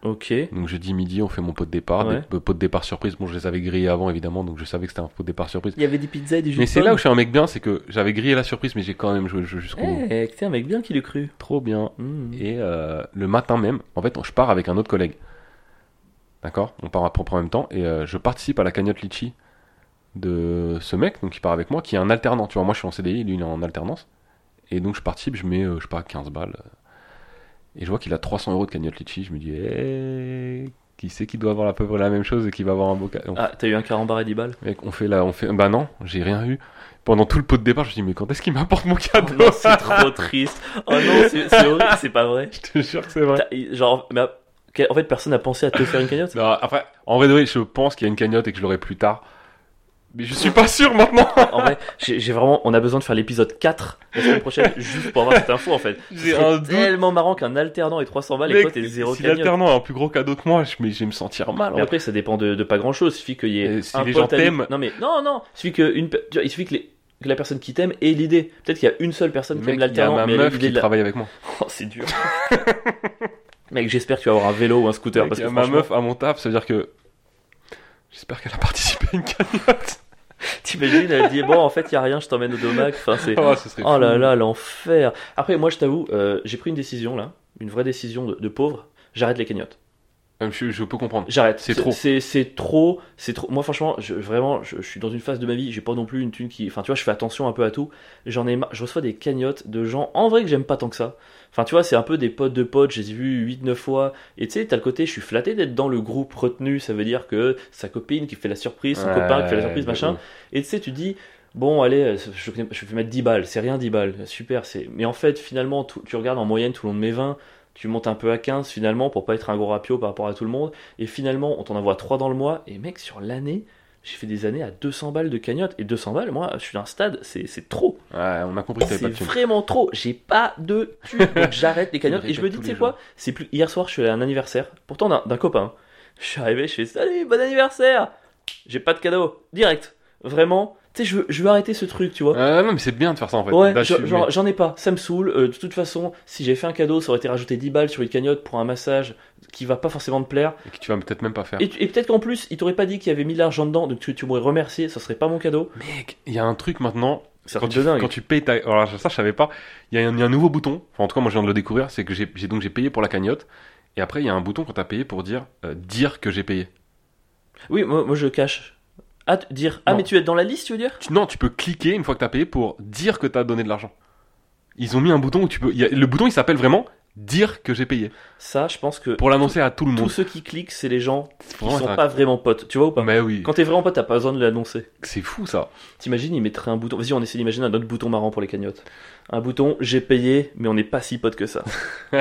Speaker 2: Ok.
Speaker 1: Donc jeudi midi, on fait mon pot de départ.
Speaker 2: Ouais.
Speaker 1: Des, pot de départ surprise. Bon, je les avais grillés avant, évidemment, donc je savais que c'était un pot de départ surprise.
Speaker 2: Il y avait des pizzas et des jus
Speaker 1: Mais c'est là où je suis un mec bien, c'est que j'avais grillé la surprise, mais j'ai quand même joué le jeu jusqu'au bout.
Speaker 2: Eh, t'es un mec bien qui le cru.
Speaker 1: Trop bien.
Speaker 2: Mmh.
Speaker 1: Et euh, le matin même, en fait, je pars avec un autre collègue. D'accord? On part à près en même temps. Et euh, je participe à la cagnotte Litchi de ce mec, donc qui part avec moi, qui est un alternant. Tu vois, moi je suis en CDI, lui il est en alternance. Et donc je participe, je mets, euh, je sais pas, 15 balles. Et je vois qu'il a 300 euros de cagnotte Litchi. Je me dis, eh, qui c'est qui doit avoir à peu près la même chose et qui va avoir un beau cadeau
Speaker 2: Ah, t'as eu un carambar et 10 balles
Speaker 1: Mec, on fait là, on fait. Bah non, j'ai rien eu. Pendant tout le pot de départ, je me dis, mais quand est-ce qu'il m'apporte mon
Speaker 2: Oh
Speaker 1: cadeau
Speaker 2: non, c'est trop triste. Oh non, c'est horrible, c'est pas vrai.
Speaker 1: Je te jure que c'est vrai.
Speaker 2: Genre, mais, en fait, personne n'a pensé à te faire une cagnotte
Speaker 1: Non, après, en vrai, je pense qu'il y a une cagnotte et que je l'aurai plus tard. Mais je suis pas sûr maintenant.
Speaker 2: En vrai, j'ai vraiment, on a besoin de faire l'épisode 4 la semaine prochaine juste pour avoir cette info en fait. C'est tellement marrant qu'un alternant ait 300 balles et que toi
Speaker 1: Mec,
Speaker 2: t'es zéro
Speaker 1: si l'alternant a un plus gros cadeau que moi, je, mais je vais me sentir mal.
Speaker 2: Mais après, ça dépend de, de pas grand chose. Il suffit qu'il y ait
Speaker 1: Et si
Speaker 2: un
Speaker 1: les gens t'aiment-
Speaker 2: Non, mais non, non. Il suffit que, une, il suffit que, les- que la personne qui t'aime ait l'idée. Peut-être qu'il y a une seule personne qui
Speaker 1: Mec,
Speaker 2: aime
Speaker 1: il y a
Speaker 2: l'alternant,
Speaker 1: ma
Speaker 2: mais
Speaker 1: meuf qui
Speaker 2: la-
Speaker 1: travaille avec moi.
Speaker 2: Oh, c'est dur. Mec, j'espère que tu vas avoir un vélo ou un scooter.
Speaker 1: Mec,
Speaker 2: parce que
Speaker 1: ma
Speaker 2: franchement,
Speaker 1: meuf à mon taf, ça veut dire que. J'espère qu'elle a participé à une cagnotte.
Speaker 2: T'imagines, elle dit Bon, en fait, il y a rien, je t'emmène au domac. Enfin, c'est.
Speaker 1: Oh,
Speaker 2: Oh là là, l'enfer. Après, moi, je t'avoue, euh, j'ai pris une décision là, une vraie décision de, de pauvre. J'arrête les cagnottes.
Speaker 1: Euh, Je, je peux comprendre.
Speaker 2: J'arrête.
Speaker 1: C'est trop.
Speaker 2: C'est c'est trop. C'est trop. Moi, franchement, je, vraiment, je, je suis dans une phase de ma vie. J'ai pas non plus une thune qui. Enfin, tu vois, je fais attention un peu à tout. J'en ai. Je reçois des cagnottes de gens en vrai que j'aime pas tant que ça. Enfin, tu vois, c'est un peu des potes de potes. Je les ai vus 8-9 fois. Et tu sais, t'as le côté, je suis flatté d'être dans le groupe retenu. Ça veut dire que sa copine qui fait la surprise, son
Speaker 1: Ouais,
Speaker 2: copain qui fait la surprise,
Speaker 1: de
Speaker 2: machin. Et tu sais, tu dis, bon, allez, euh, je, je vais mettre 10 balles, c'est rien 10 balles, super. c'est Mais en fait, finalement, tout- tu regardes en moyenne, tout le monde met 20, tu montes un peu à 15 finalement pour pas être un gros rapio par rapport à tout le monde. Et finalement, on t'en envoie 3 dans le mois. Et mec, sur l'année, J'ai fait des années à 200 balles de cagnotte. Et 200 balles, moi, je suis d'un stade, c'est trop.
Speaker 1: Ouais, on a compris que
Speaker 2: C'est vraiment trop. J'ai pas de. Donc j'arrête les cagnottes. Et je me dis, tu sais quoi C'est plus. Hier soir, je suis allé à un anniversaire. Pourtant d'un copain. Je suis arrivé, je fais salut, bon anniversaire. J'ai pas de cadeau. Direct. Vraiment. Tu sais, je veux, je veux arrêter ce truc, tu vois.
Speaker 1: Euh, non, mais c'est bien de faire ça en fait.
Speaker 2: Ouais, j'en ai pas, ça me saoule. Euh, de toute façon, si j'ai fait un cadeau, ça aurait été rajouté 10 balles sur une cagnotte pour un massage qui va pas forcément te plaire.
Speaker 1: Et que tu vas peut-être même pas faire.
Speaker 2: Et, peut-être qu'en plus, il t'aurait pas dit qu'il y avait mis l'argent dedans, donc tu, tu m'aurais remercié, ça serait pas mon cadeau.
Speaker 1: Mec, il y a un truc maintenant.
Speaker 2: Un
Speaker 1: Quand tu,
Speaker 2: de dingue.
Speaker 1: quand tu payes ta. Alors ça, je savais pas. Il y, a un- il y a un nouveau bouton. Enfin, en tout cas, moi, je viens de le découvrir. C'est que j'ai donc j'ai payé pour la cagnotte. Et après, il y a un bouton quand t'as payé pour dire euh, dire que j'ai payé.
Speaker 2: Oui, moi, moi je cache. Ah, dire. Ah,
Speaker 1: Non.
Speaker 2: mais tu es dans la liste, tu veux dire?
Speaker 1: Tu- non, tu peux cliquer une fois que t'as payé pour dire que t'as donné de l'argent. Ils ont mis un bouton où tu peux. y a- le bouton, il s'appelle vraiment dire que j'ai payé.
Speaker 2: Ça, je pense que
Speaker 1: Pour l'annoncer à tout le
Speaker 2: tous
Speaker 1: monde.
Speaker 2: ceux qui cliquent, c'est les gens qui
Speaker 1: vraiment
Speaker 2: sont
Speaker 1: un-
Speaker 2: pas vraiment potes. Tu vois ou pas
Speaker 1: Mais oui,
Speaker 2: Quand t'es vraiment pote, t'as pas besoin de l'annoncer.
Speaker 1: c'est fou ça.
Speaker 2: T'imagines, ils mettraient un bouton. Vas-y, on essaie d'imaginer un autre bouton marrant pour les cagnottes. Un bouton, j'ai payé, mais on n'est pas si potes que ça.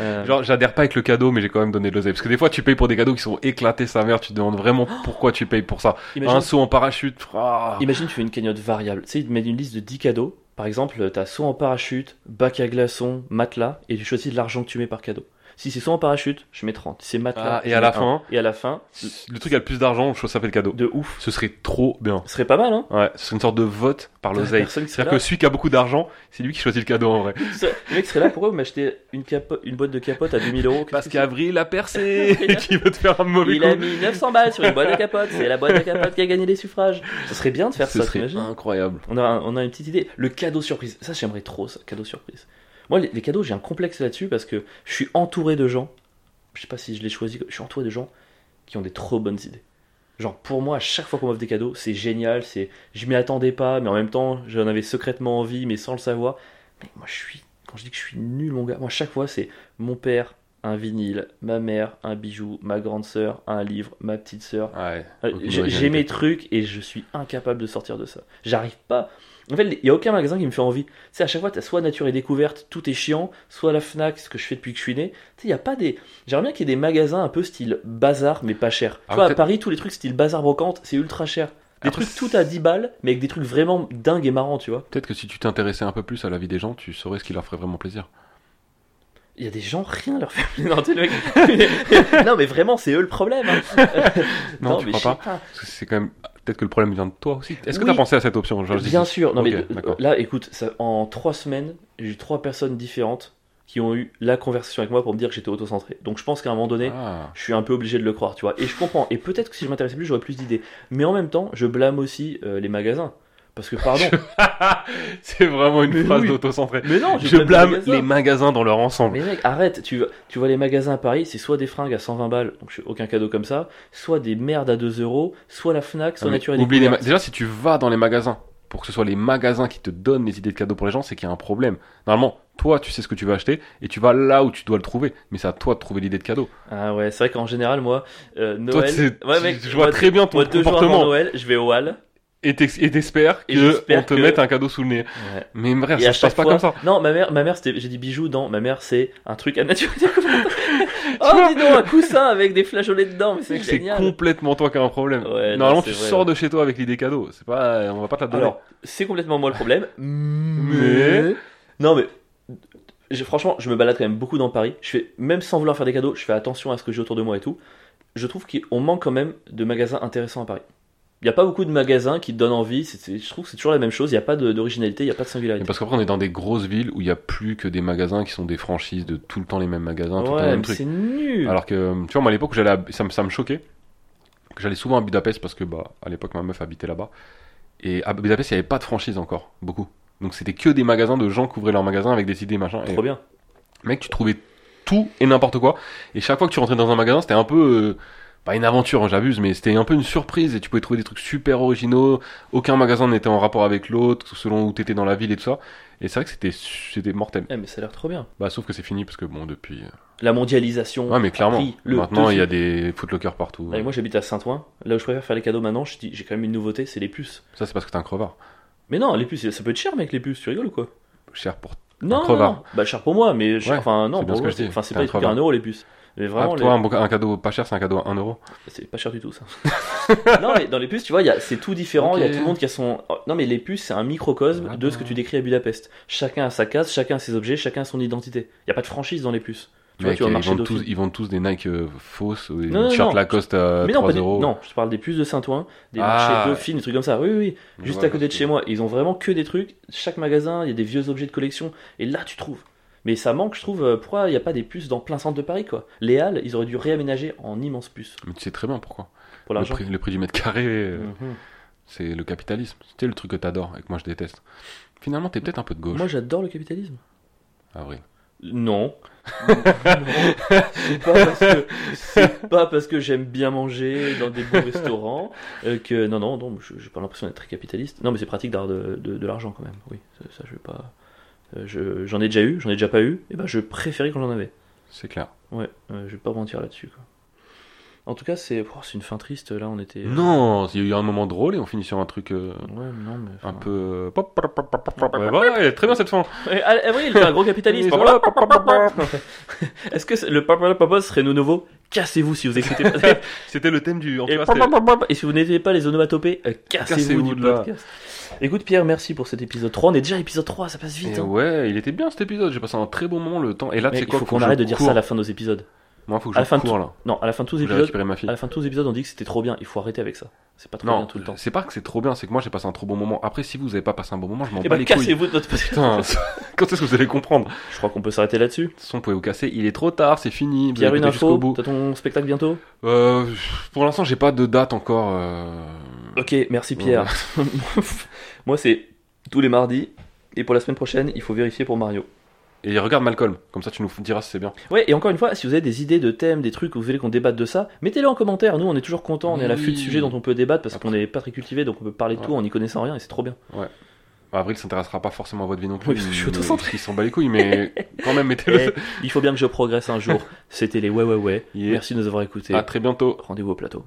Speaker 2: Euh,
Speaker 1: Genre, j'adhère pas avec le cadeau, mais j'ai quand même donné de l'oseille. Parce que des fois, tu payes pour des cadeaux qui sont éclatés sa mère. Tu te demandes vraiment pourquoi tu payes pour ça.
Speaker 2: imagine,
Speaker 1: Un saut en parachute. ah.
Speaker 2: imagine, tu fais une cagnotte variable. Tu sais, ils te mettent une liste de 10 cadeaux. Par exemple, t'as saut en parachute, bac à glaçons, matelas, et tu choisis l'argent que tu mets par cadeau. Si c'est saut en parachute, je mets 30. Si c'est matelas,
Speaker 1: Ah, et à la fin,
Speaker 2: Et à la fin,
Speaker 1: le truc qui a le plus d'argent, je trouve ça fait le cadeau.
Speaker 2: de ouf.
Speaker 1: Ce serait trop bien.
Speaker 2: Ce serait pas mal, hein
Speaker 1: Ouais, ce serait une sorte de vote par l'oseille. C'est-à-dire que celui qui a beaucoup d'argent, c'est lui qui choisit le cadeau en vrai.
Speaker 2: Le mec serait là, pourquoi vous m'achetez une, une boîte de capote à 2000 euros
Speaker 1: Parce qu'Avril a percé et qui veut te faire un mauvais
Speaker 2: Il
Speaker 1: coup.
Speaker 2: a mis 900 balles sur une boîte de capote, c'est la boîte de capote qui a gagné les suffrages. Ce serait bien de faire
Speaker 1: Ce
Speaker 2: ça,
Speaker 1: serait
Speaker 2: t'imagines?
Speaker 1: incroyable.
Speaker 2: on a, on a une petite idée. Le cadeau surprise, ça j'aimerais trop ça, cadeau surprise. Moi, les, les cadeaux, j'ai un complexe là-dessus parce que je suis entouré de gens, je sais pas si je l'ai choisi, je suis entouré de gens qui ont des trop bonnes idées. Genre, pour moi, à chaque fois qu'on m'offre des cadeaux, c'est génial, c'est, je m'y attendais pas, mais en même temps, j'en avais secrètement envie, mais sans le savoir. Mais moi, je suis, quand je dis que je suis nul, mon gars, moi, à chaque fois, c'est mon père, un vinyle, ma mère, un bijou, ma grande sœur, un livre, ma petite sœur,
Speaker 1: Ouais.
Speaker 2: euh, J'ai mes trucs et je suis incapable de sortir de ça. J'arrive pas. En fait, il n'y a aucun magasin qui me fait envie. Tu sais, à chaque fois, tu as soit Nature et Découverte, tout est chiant, soit la Fnac, ce que je fais depuis que je suis né. Tu sais, il n'y a pas des. J'aimerais bien qu'il y ait des magasins un peu style bazar, mais pas cher.
Speaker 1: Ah,
Speaker 2: tu vois, à Paris, tous les trucs style bazar brocante, c'est ultra cher. Des
Speaker 1: Après,
Speaker 2: trucs tout à 10 balles, mais avec des trucs vraiment dingues et marrants, tu vois.
Speaker 1: Peut-être que si tu t'intéressais un peu plus à la vie des gens, tu saurais ce qui leur ferait vraiment plaisir.
Speaker 2: Il y a des gens, rien leur fait plaisir. Non, mais vraiment, c'est eux le problème. hein.
Speaker 1: Non, tu
Speaker 2: mais
Speaker 1: crois pas que c'est quand même. Peut-être que le problème vient de toi aussi. Est-ce que
Speaker 2: Oui.
Speaker 1: t'as pensé à cette option
Speaker 2: Bien sûr. Non, mais
Speaker 1: d'accord.
Speaker 2: là, écoute, ça, en trois semaines, j'ai eu trois personnes différentes qui ont eu la conversation avec moi pour me dire que j'étais autocentré. Donc je pense qu'à un moment donné,
Speaker 1: Ah.
Speaker 2: je suis un peu obligé de le croire, tu vois. Et je comprends. Et peut-être que si je m'intéressais plus, j'aurais plus d'idées. Mais en même temps, je blâme aussi euh, les magasins. Parce que, pardon.
Speaker 1: c'est vraiment une
Speaker 2: Mais
Speaker 1: phrase
Speaker 2: oui.
Speaker 1: d'autocentré.
Speaker 2: mais non,
Speaker 1: Je blâme
Speaker 2: magasins.
Speaker 1: les magasins dans leur ensemble.
Speaker 2: Mais mec, arrête, tu, tu vois les magasins à Paris, c'est soit des fringues à 120 balles, donc je fais aucun cadeau comme ça, soit des merdes à 2 euros, soit la Fnac, soit
Speaker 1: mais
Speaker 2: Nature et
Speaker 1: oublie les. Déjà, si tu vas dans les magasins pour que ce soit les magasins qui te donnent les idées de cadeaux pour les gens, c'est qu'il y a un problème. Normalement, toi, tu sais ce que tu veux acheter et tu vas là où tu dois le trouver. Mais c'est à toi de trouver l'idée de cadeau.
Speaker 2: Ah ouais, c'est vrai qu'en général, moi, euh,
Speaker 1: Toi,
Speaker 2: Noël...
Speaker 1: c'est-
Speaker 2: ouais, mec,
Speaker 1: je vois
Speaker 2: moi,
Speaker 1: très bien ton
Speaker 2: moi, deux jours avant
Speaker 1: comportement.
Speaker 2: Noël, je vais au Hall.
Speaker 1: Et t'espères qu'on te
Speaker 2: que-
Speaker 1: mette un cadeau sous le nez.
Speaker 2: Ouais.
Speaker 1: Mais bref,
Speaker 2: Et
Speaker 1: ça se passe pas comme ça.
Speaker 2: Non, ma mère, ma mère, c'était, j'ai dit bijoux dans. Ma mère, c'est un truc à nature. oh, dis donc, un coussin avec des flageolets dedans, mais c'est
Speaker 1: C'est
Speaker 2: génial.
Speaker 1: complètement toi qui as un problème.
Speaker 2: Ouais, non,
Speaker 1: Normalement,
Speaker 2: c'est
Speaker 1: tu
Speaker 2: vrai,
Speaker 1: sors
Speaker 2: ouais.
Speaker 1: de chez toi avec l'idée cadeau. C'est pas, on va pas te la donner.
Speaker 2: Alors, c'est complètement moi le problème.
Speaker 1: Mais-
Speaker 2: Non, mais. je- franchement, je me balade quand même beaucoup dans Paris. Je fais, même sans vouloir faire des cadeaux, je fais attention à ce que j'ai autour de moi et tout. Je trouve qu'on manque quand même de magasins intéressants à Paris. Il n'y a pas beaucoup de magasins qui te donnent envie. je trouve que c'est toujours la même chose. Il n'y a pas de- d'originalité, il n'y a pas de singularité.
Speaker 1: parce qu'après, on est dans des grosses villes où il y a plus que des magasins qui sont des franchises de tout le temps les mêmes magasins, tout le temps les mêmes trucs.
Speaker 2: c'est nul.
Speaker 1: Alors que, tu vois, moi à l'époque, j'allais à- ça, me- ça me choquait. J'allais souvent à Budapest parce que, bah, à l'époque, ma meuf habitait là-bas. Et à Budapest, il n'y avait pas de franchise encore, beaucoup. Donc c'était que des magasins de gens qui ouvraient leurs magasins avec des idées, machin. Et,
Speaker 2: Trop bien.
Speaker 1: mec, tu trouvais tout et n'importe quoi. Et chaque fois que tu rentrais dans un magasin, c'était un peu. euh, pas une aventure, hein, j'abuse, mais c'était un peu une surprise et tu pouvais trouver des trucs super originaux. Aucun magasin n'était en rapport avec l'autre, selon où t'étais dans la ville et tout ça. Et c'est vrai que c'était, c'était mortel.
Speaker 2: Eh, mais ça a l'air trop bien.
Speaker 1: Bah, sauf que c'est fini parce que, bon, depuis. euh,
Speaker 2: La mondialisation.
Speaker 1: Ouais, mais clairement.
Speaker 2: pris le
Speaker 1: Maintenant, il y a des footlockers partout.
Speaker 2: Allez, moi j'habite à Saint-Ouen. Là où je préfère faire les cadeaux maintenant, je dis- j'ai quand même une nouveauté, c'est les puces.
Speaker 1: Ça, c'est parce que t'es un crevard.
Speaker 2: Mais non, les puces, ça peut être cher, mec, les puces. Tu rigoles ou quoi?
Speaker 1: Cher pour.
Speaker 2: Non, non, non. Bah, cher pour moi, mais cher-
Speaker 1: Ouais,
Speaker 2: enfin, non, pour moi. Enfin, c'est pas
Speaker 1: un
Speaker 2: trucs à
Speaker 1: crevard.
Speaker 2: 1 euro les puces. Mais
Speaker 1: Ah,
Speaker 2: vraiment,
Speaker 1: toi, un, cadeau pas cher, c'est un cadeau à 1 euro.
Speaker 2: c'est pas cher du tout ça. non, mais dans les puces, tu vois, c'est tout différent. Il y a tout le monde qui a son. Non, mais les puces, c'est un microcosme
Speaker 1: Ah
Speaker 2: de ce
Speaker 1: bon.
Speaker 2: que tu décris à Budapest. Chacun a sa case, chacun a ses objets, chacun a son identité. Il y a pas de franchise dans les puces. Tu vois, tu vas
Speaker 1: ils, vendent tous, ils vendent tous des Nike euh, fausses, ou des
Speaker 2: Non, non,
Speaker 1: t-shirts
Speaker 2: non.
Speaker 1: Lacoste à
Speaker 2: mais non,
Speaker 1: 3
Speaker 2: pas des-
Speaker 1: euros.
Speaker 2: non, je parle des puces de Saint-Ouen, des
Speaker 1: Ah.
Speaker 2: marchés Dauphine, des trucs comme ça. Oui, oui, oui. Juste à côté de chez moi. Ils ont vraiment que des trucs. Chaque magasin, il y a des vieux objets de collection. Et là, tu trouves. Mais ça manque, je trouve. euh, Pourquoi il n'y a pas des puces dans plein centre de Paris, quoi? Les Halles, ils auraient dû réaménager en immenses puces
Speaker 1: Mais tu sais très bien pourquoi.
Speaker 2: pour
Speaker 1: Le
Speaker 2: l'argent.
Speaker 1: prix, le prix du mètre carré, euh,
Speaker 2: Mhm.
Speaker 1: c'est le capitalisme. C'était le truc que t'adores et que moi je déteste. Finalement, t'es peut-être un peu de gauche.
Speaker 2: Moi, j'adore le capitalisme.
Speaker 1: Avril.
Speaker 2: Non. non. C'est pas parce que c'est j'aime bien manger dans des bons restaurants euh, que non non non je- j'ai pas l'impression d'être très capitaliste. Non mais c'est pratique d'avoir de, de, de l'argent quand même. Oui ça, ça, je vais pas. Euh, je- j'en ai déjà eu, j'en ai déjà pas eu. Et ben je préférais quand j'en avais.
Speaker 1: C'est clair.
Speaker 2: Ouais, je vais pas mentir là-dessus quoi. En tout cas c'est oh, c'est une fin triste là on était.
Speaker 1: Non, il y a eu un moment drôle et on finit sur un truc euh,
Speaker 2: Ouais non mais.
Speaker 1: un peu. euh. Ouais, voilà, elle est très bien cette fin.
Speaker 2: Ah, ah oui, il est un gros capitaliste. Est-ce que c'est- le papa papa serait nos nouveaux Cassez-vous si vous écoutez pas.
Speaker 1: C'était le thème du. En
Speaker 2: Et, si vous n'étiez pas les onomatopées, euh, cassez-vous
Speaker 1: Cassez-vous
Speaker 2: du podcast. Écoute Pierre, merci pour cet épisode 3. On est déjà à épisode 3, ça passe vite. Hein.
Speaker 1: ouais, il était bien cet épisode. J'ai passé un très bon moment le temps. Et là,
Speaker 2: Mec,
Speaker 1: sais
Speaker 2: il
Speaker 1: quoi
Speaker 2: faut qu'on arrête de dire
Speaker 1: cours.
Speaker 2: ça à la fin de nos épisodes.
Speaker 1: Moi, faut que
Speaker 2: à
Speaker 1: je
Speaker 2: la fin de
Speaker 1: cours là.
Speaker 2: Non, à la fin de tous les épisodes,
Speaker 1: ma fille.
Speaker 2: à la fin de tous les épisodes, on dit que c'était trop bien. Il faut arrêter avec ça. C'est pas trop bien tout le temps.
Speaker 1: c'est pas que c'est trop bien, c'est que moi j'ai passé un trop bon moment. Après, si vous avez pas passé un bon moment, je m'en
Speaker 2: Et
Speaker 1: bats
Speaker 2: bah
Speaker 1: les couilles.
Speaker 2: cassez-vous de notre.
Speaker 1: Putain, quand est-ce que vous allez comprendre
Speaker 2: Je crois qu'on peut s'arrêter là-dessus.
Speaker 1: vous pouvez vous casser. Il est trop tard, c'est fini. Vous
Speaker 2: Pierre, une info. T'as ton spectacle bientôt
Speaker 1: Euh, pour l'instant, j'ai pas de date encore. euh,
Speaker 2: Ok, merci Pierre. Moi, c'est tous les mardis. Et pour la semaine prochaine, il faut vérifier pour Mario.
Speaker 1: Et regarde Malcolm, comme ça tu nous diras si c'est bien.
Speaker 2: Ouais, et encore une fois, si vous avez des idées de thèmes, des trucs où vous voulez qu'on débatte de ça, mettez-les en commentaire. Nous, on est toujours contents, on est à l'affût de sujets dont on peut débattre parce qu'on n'est pas très cultivé, donc on peut parler de
Speaker 1: Ouais.
Speaker 2: tout en n'y connaissant rien et c'est trop bien.
Speaker 1: Bah, Avril s'intéressera pas forcément à votre vie non plus.
Speaker 2: Oui, je suis auto-centré.
Speaker 1: Il s'en bat les couilles, mais quand même, mettez-le.
Speaker 2: Et il faut bien que je progresse un jour. C'était les ouais ouais ouais.
Speaker 1: Yeah.
Speaker 2: Merci de nous avoir écoutés.
Speaker 1: À très bientôt.
Speaker 2: Rendez-vous au plateau.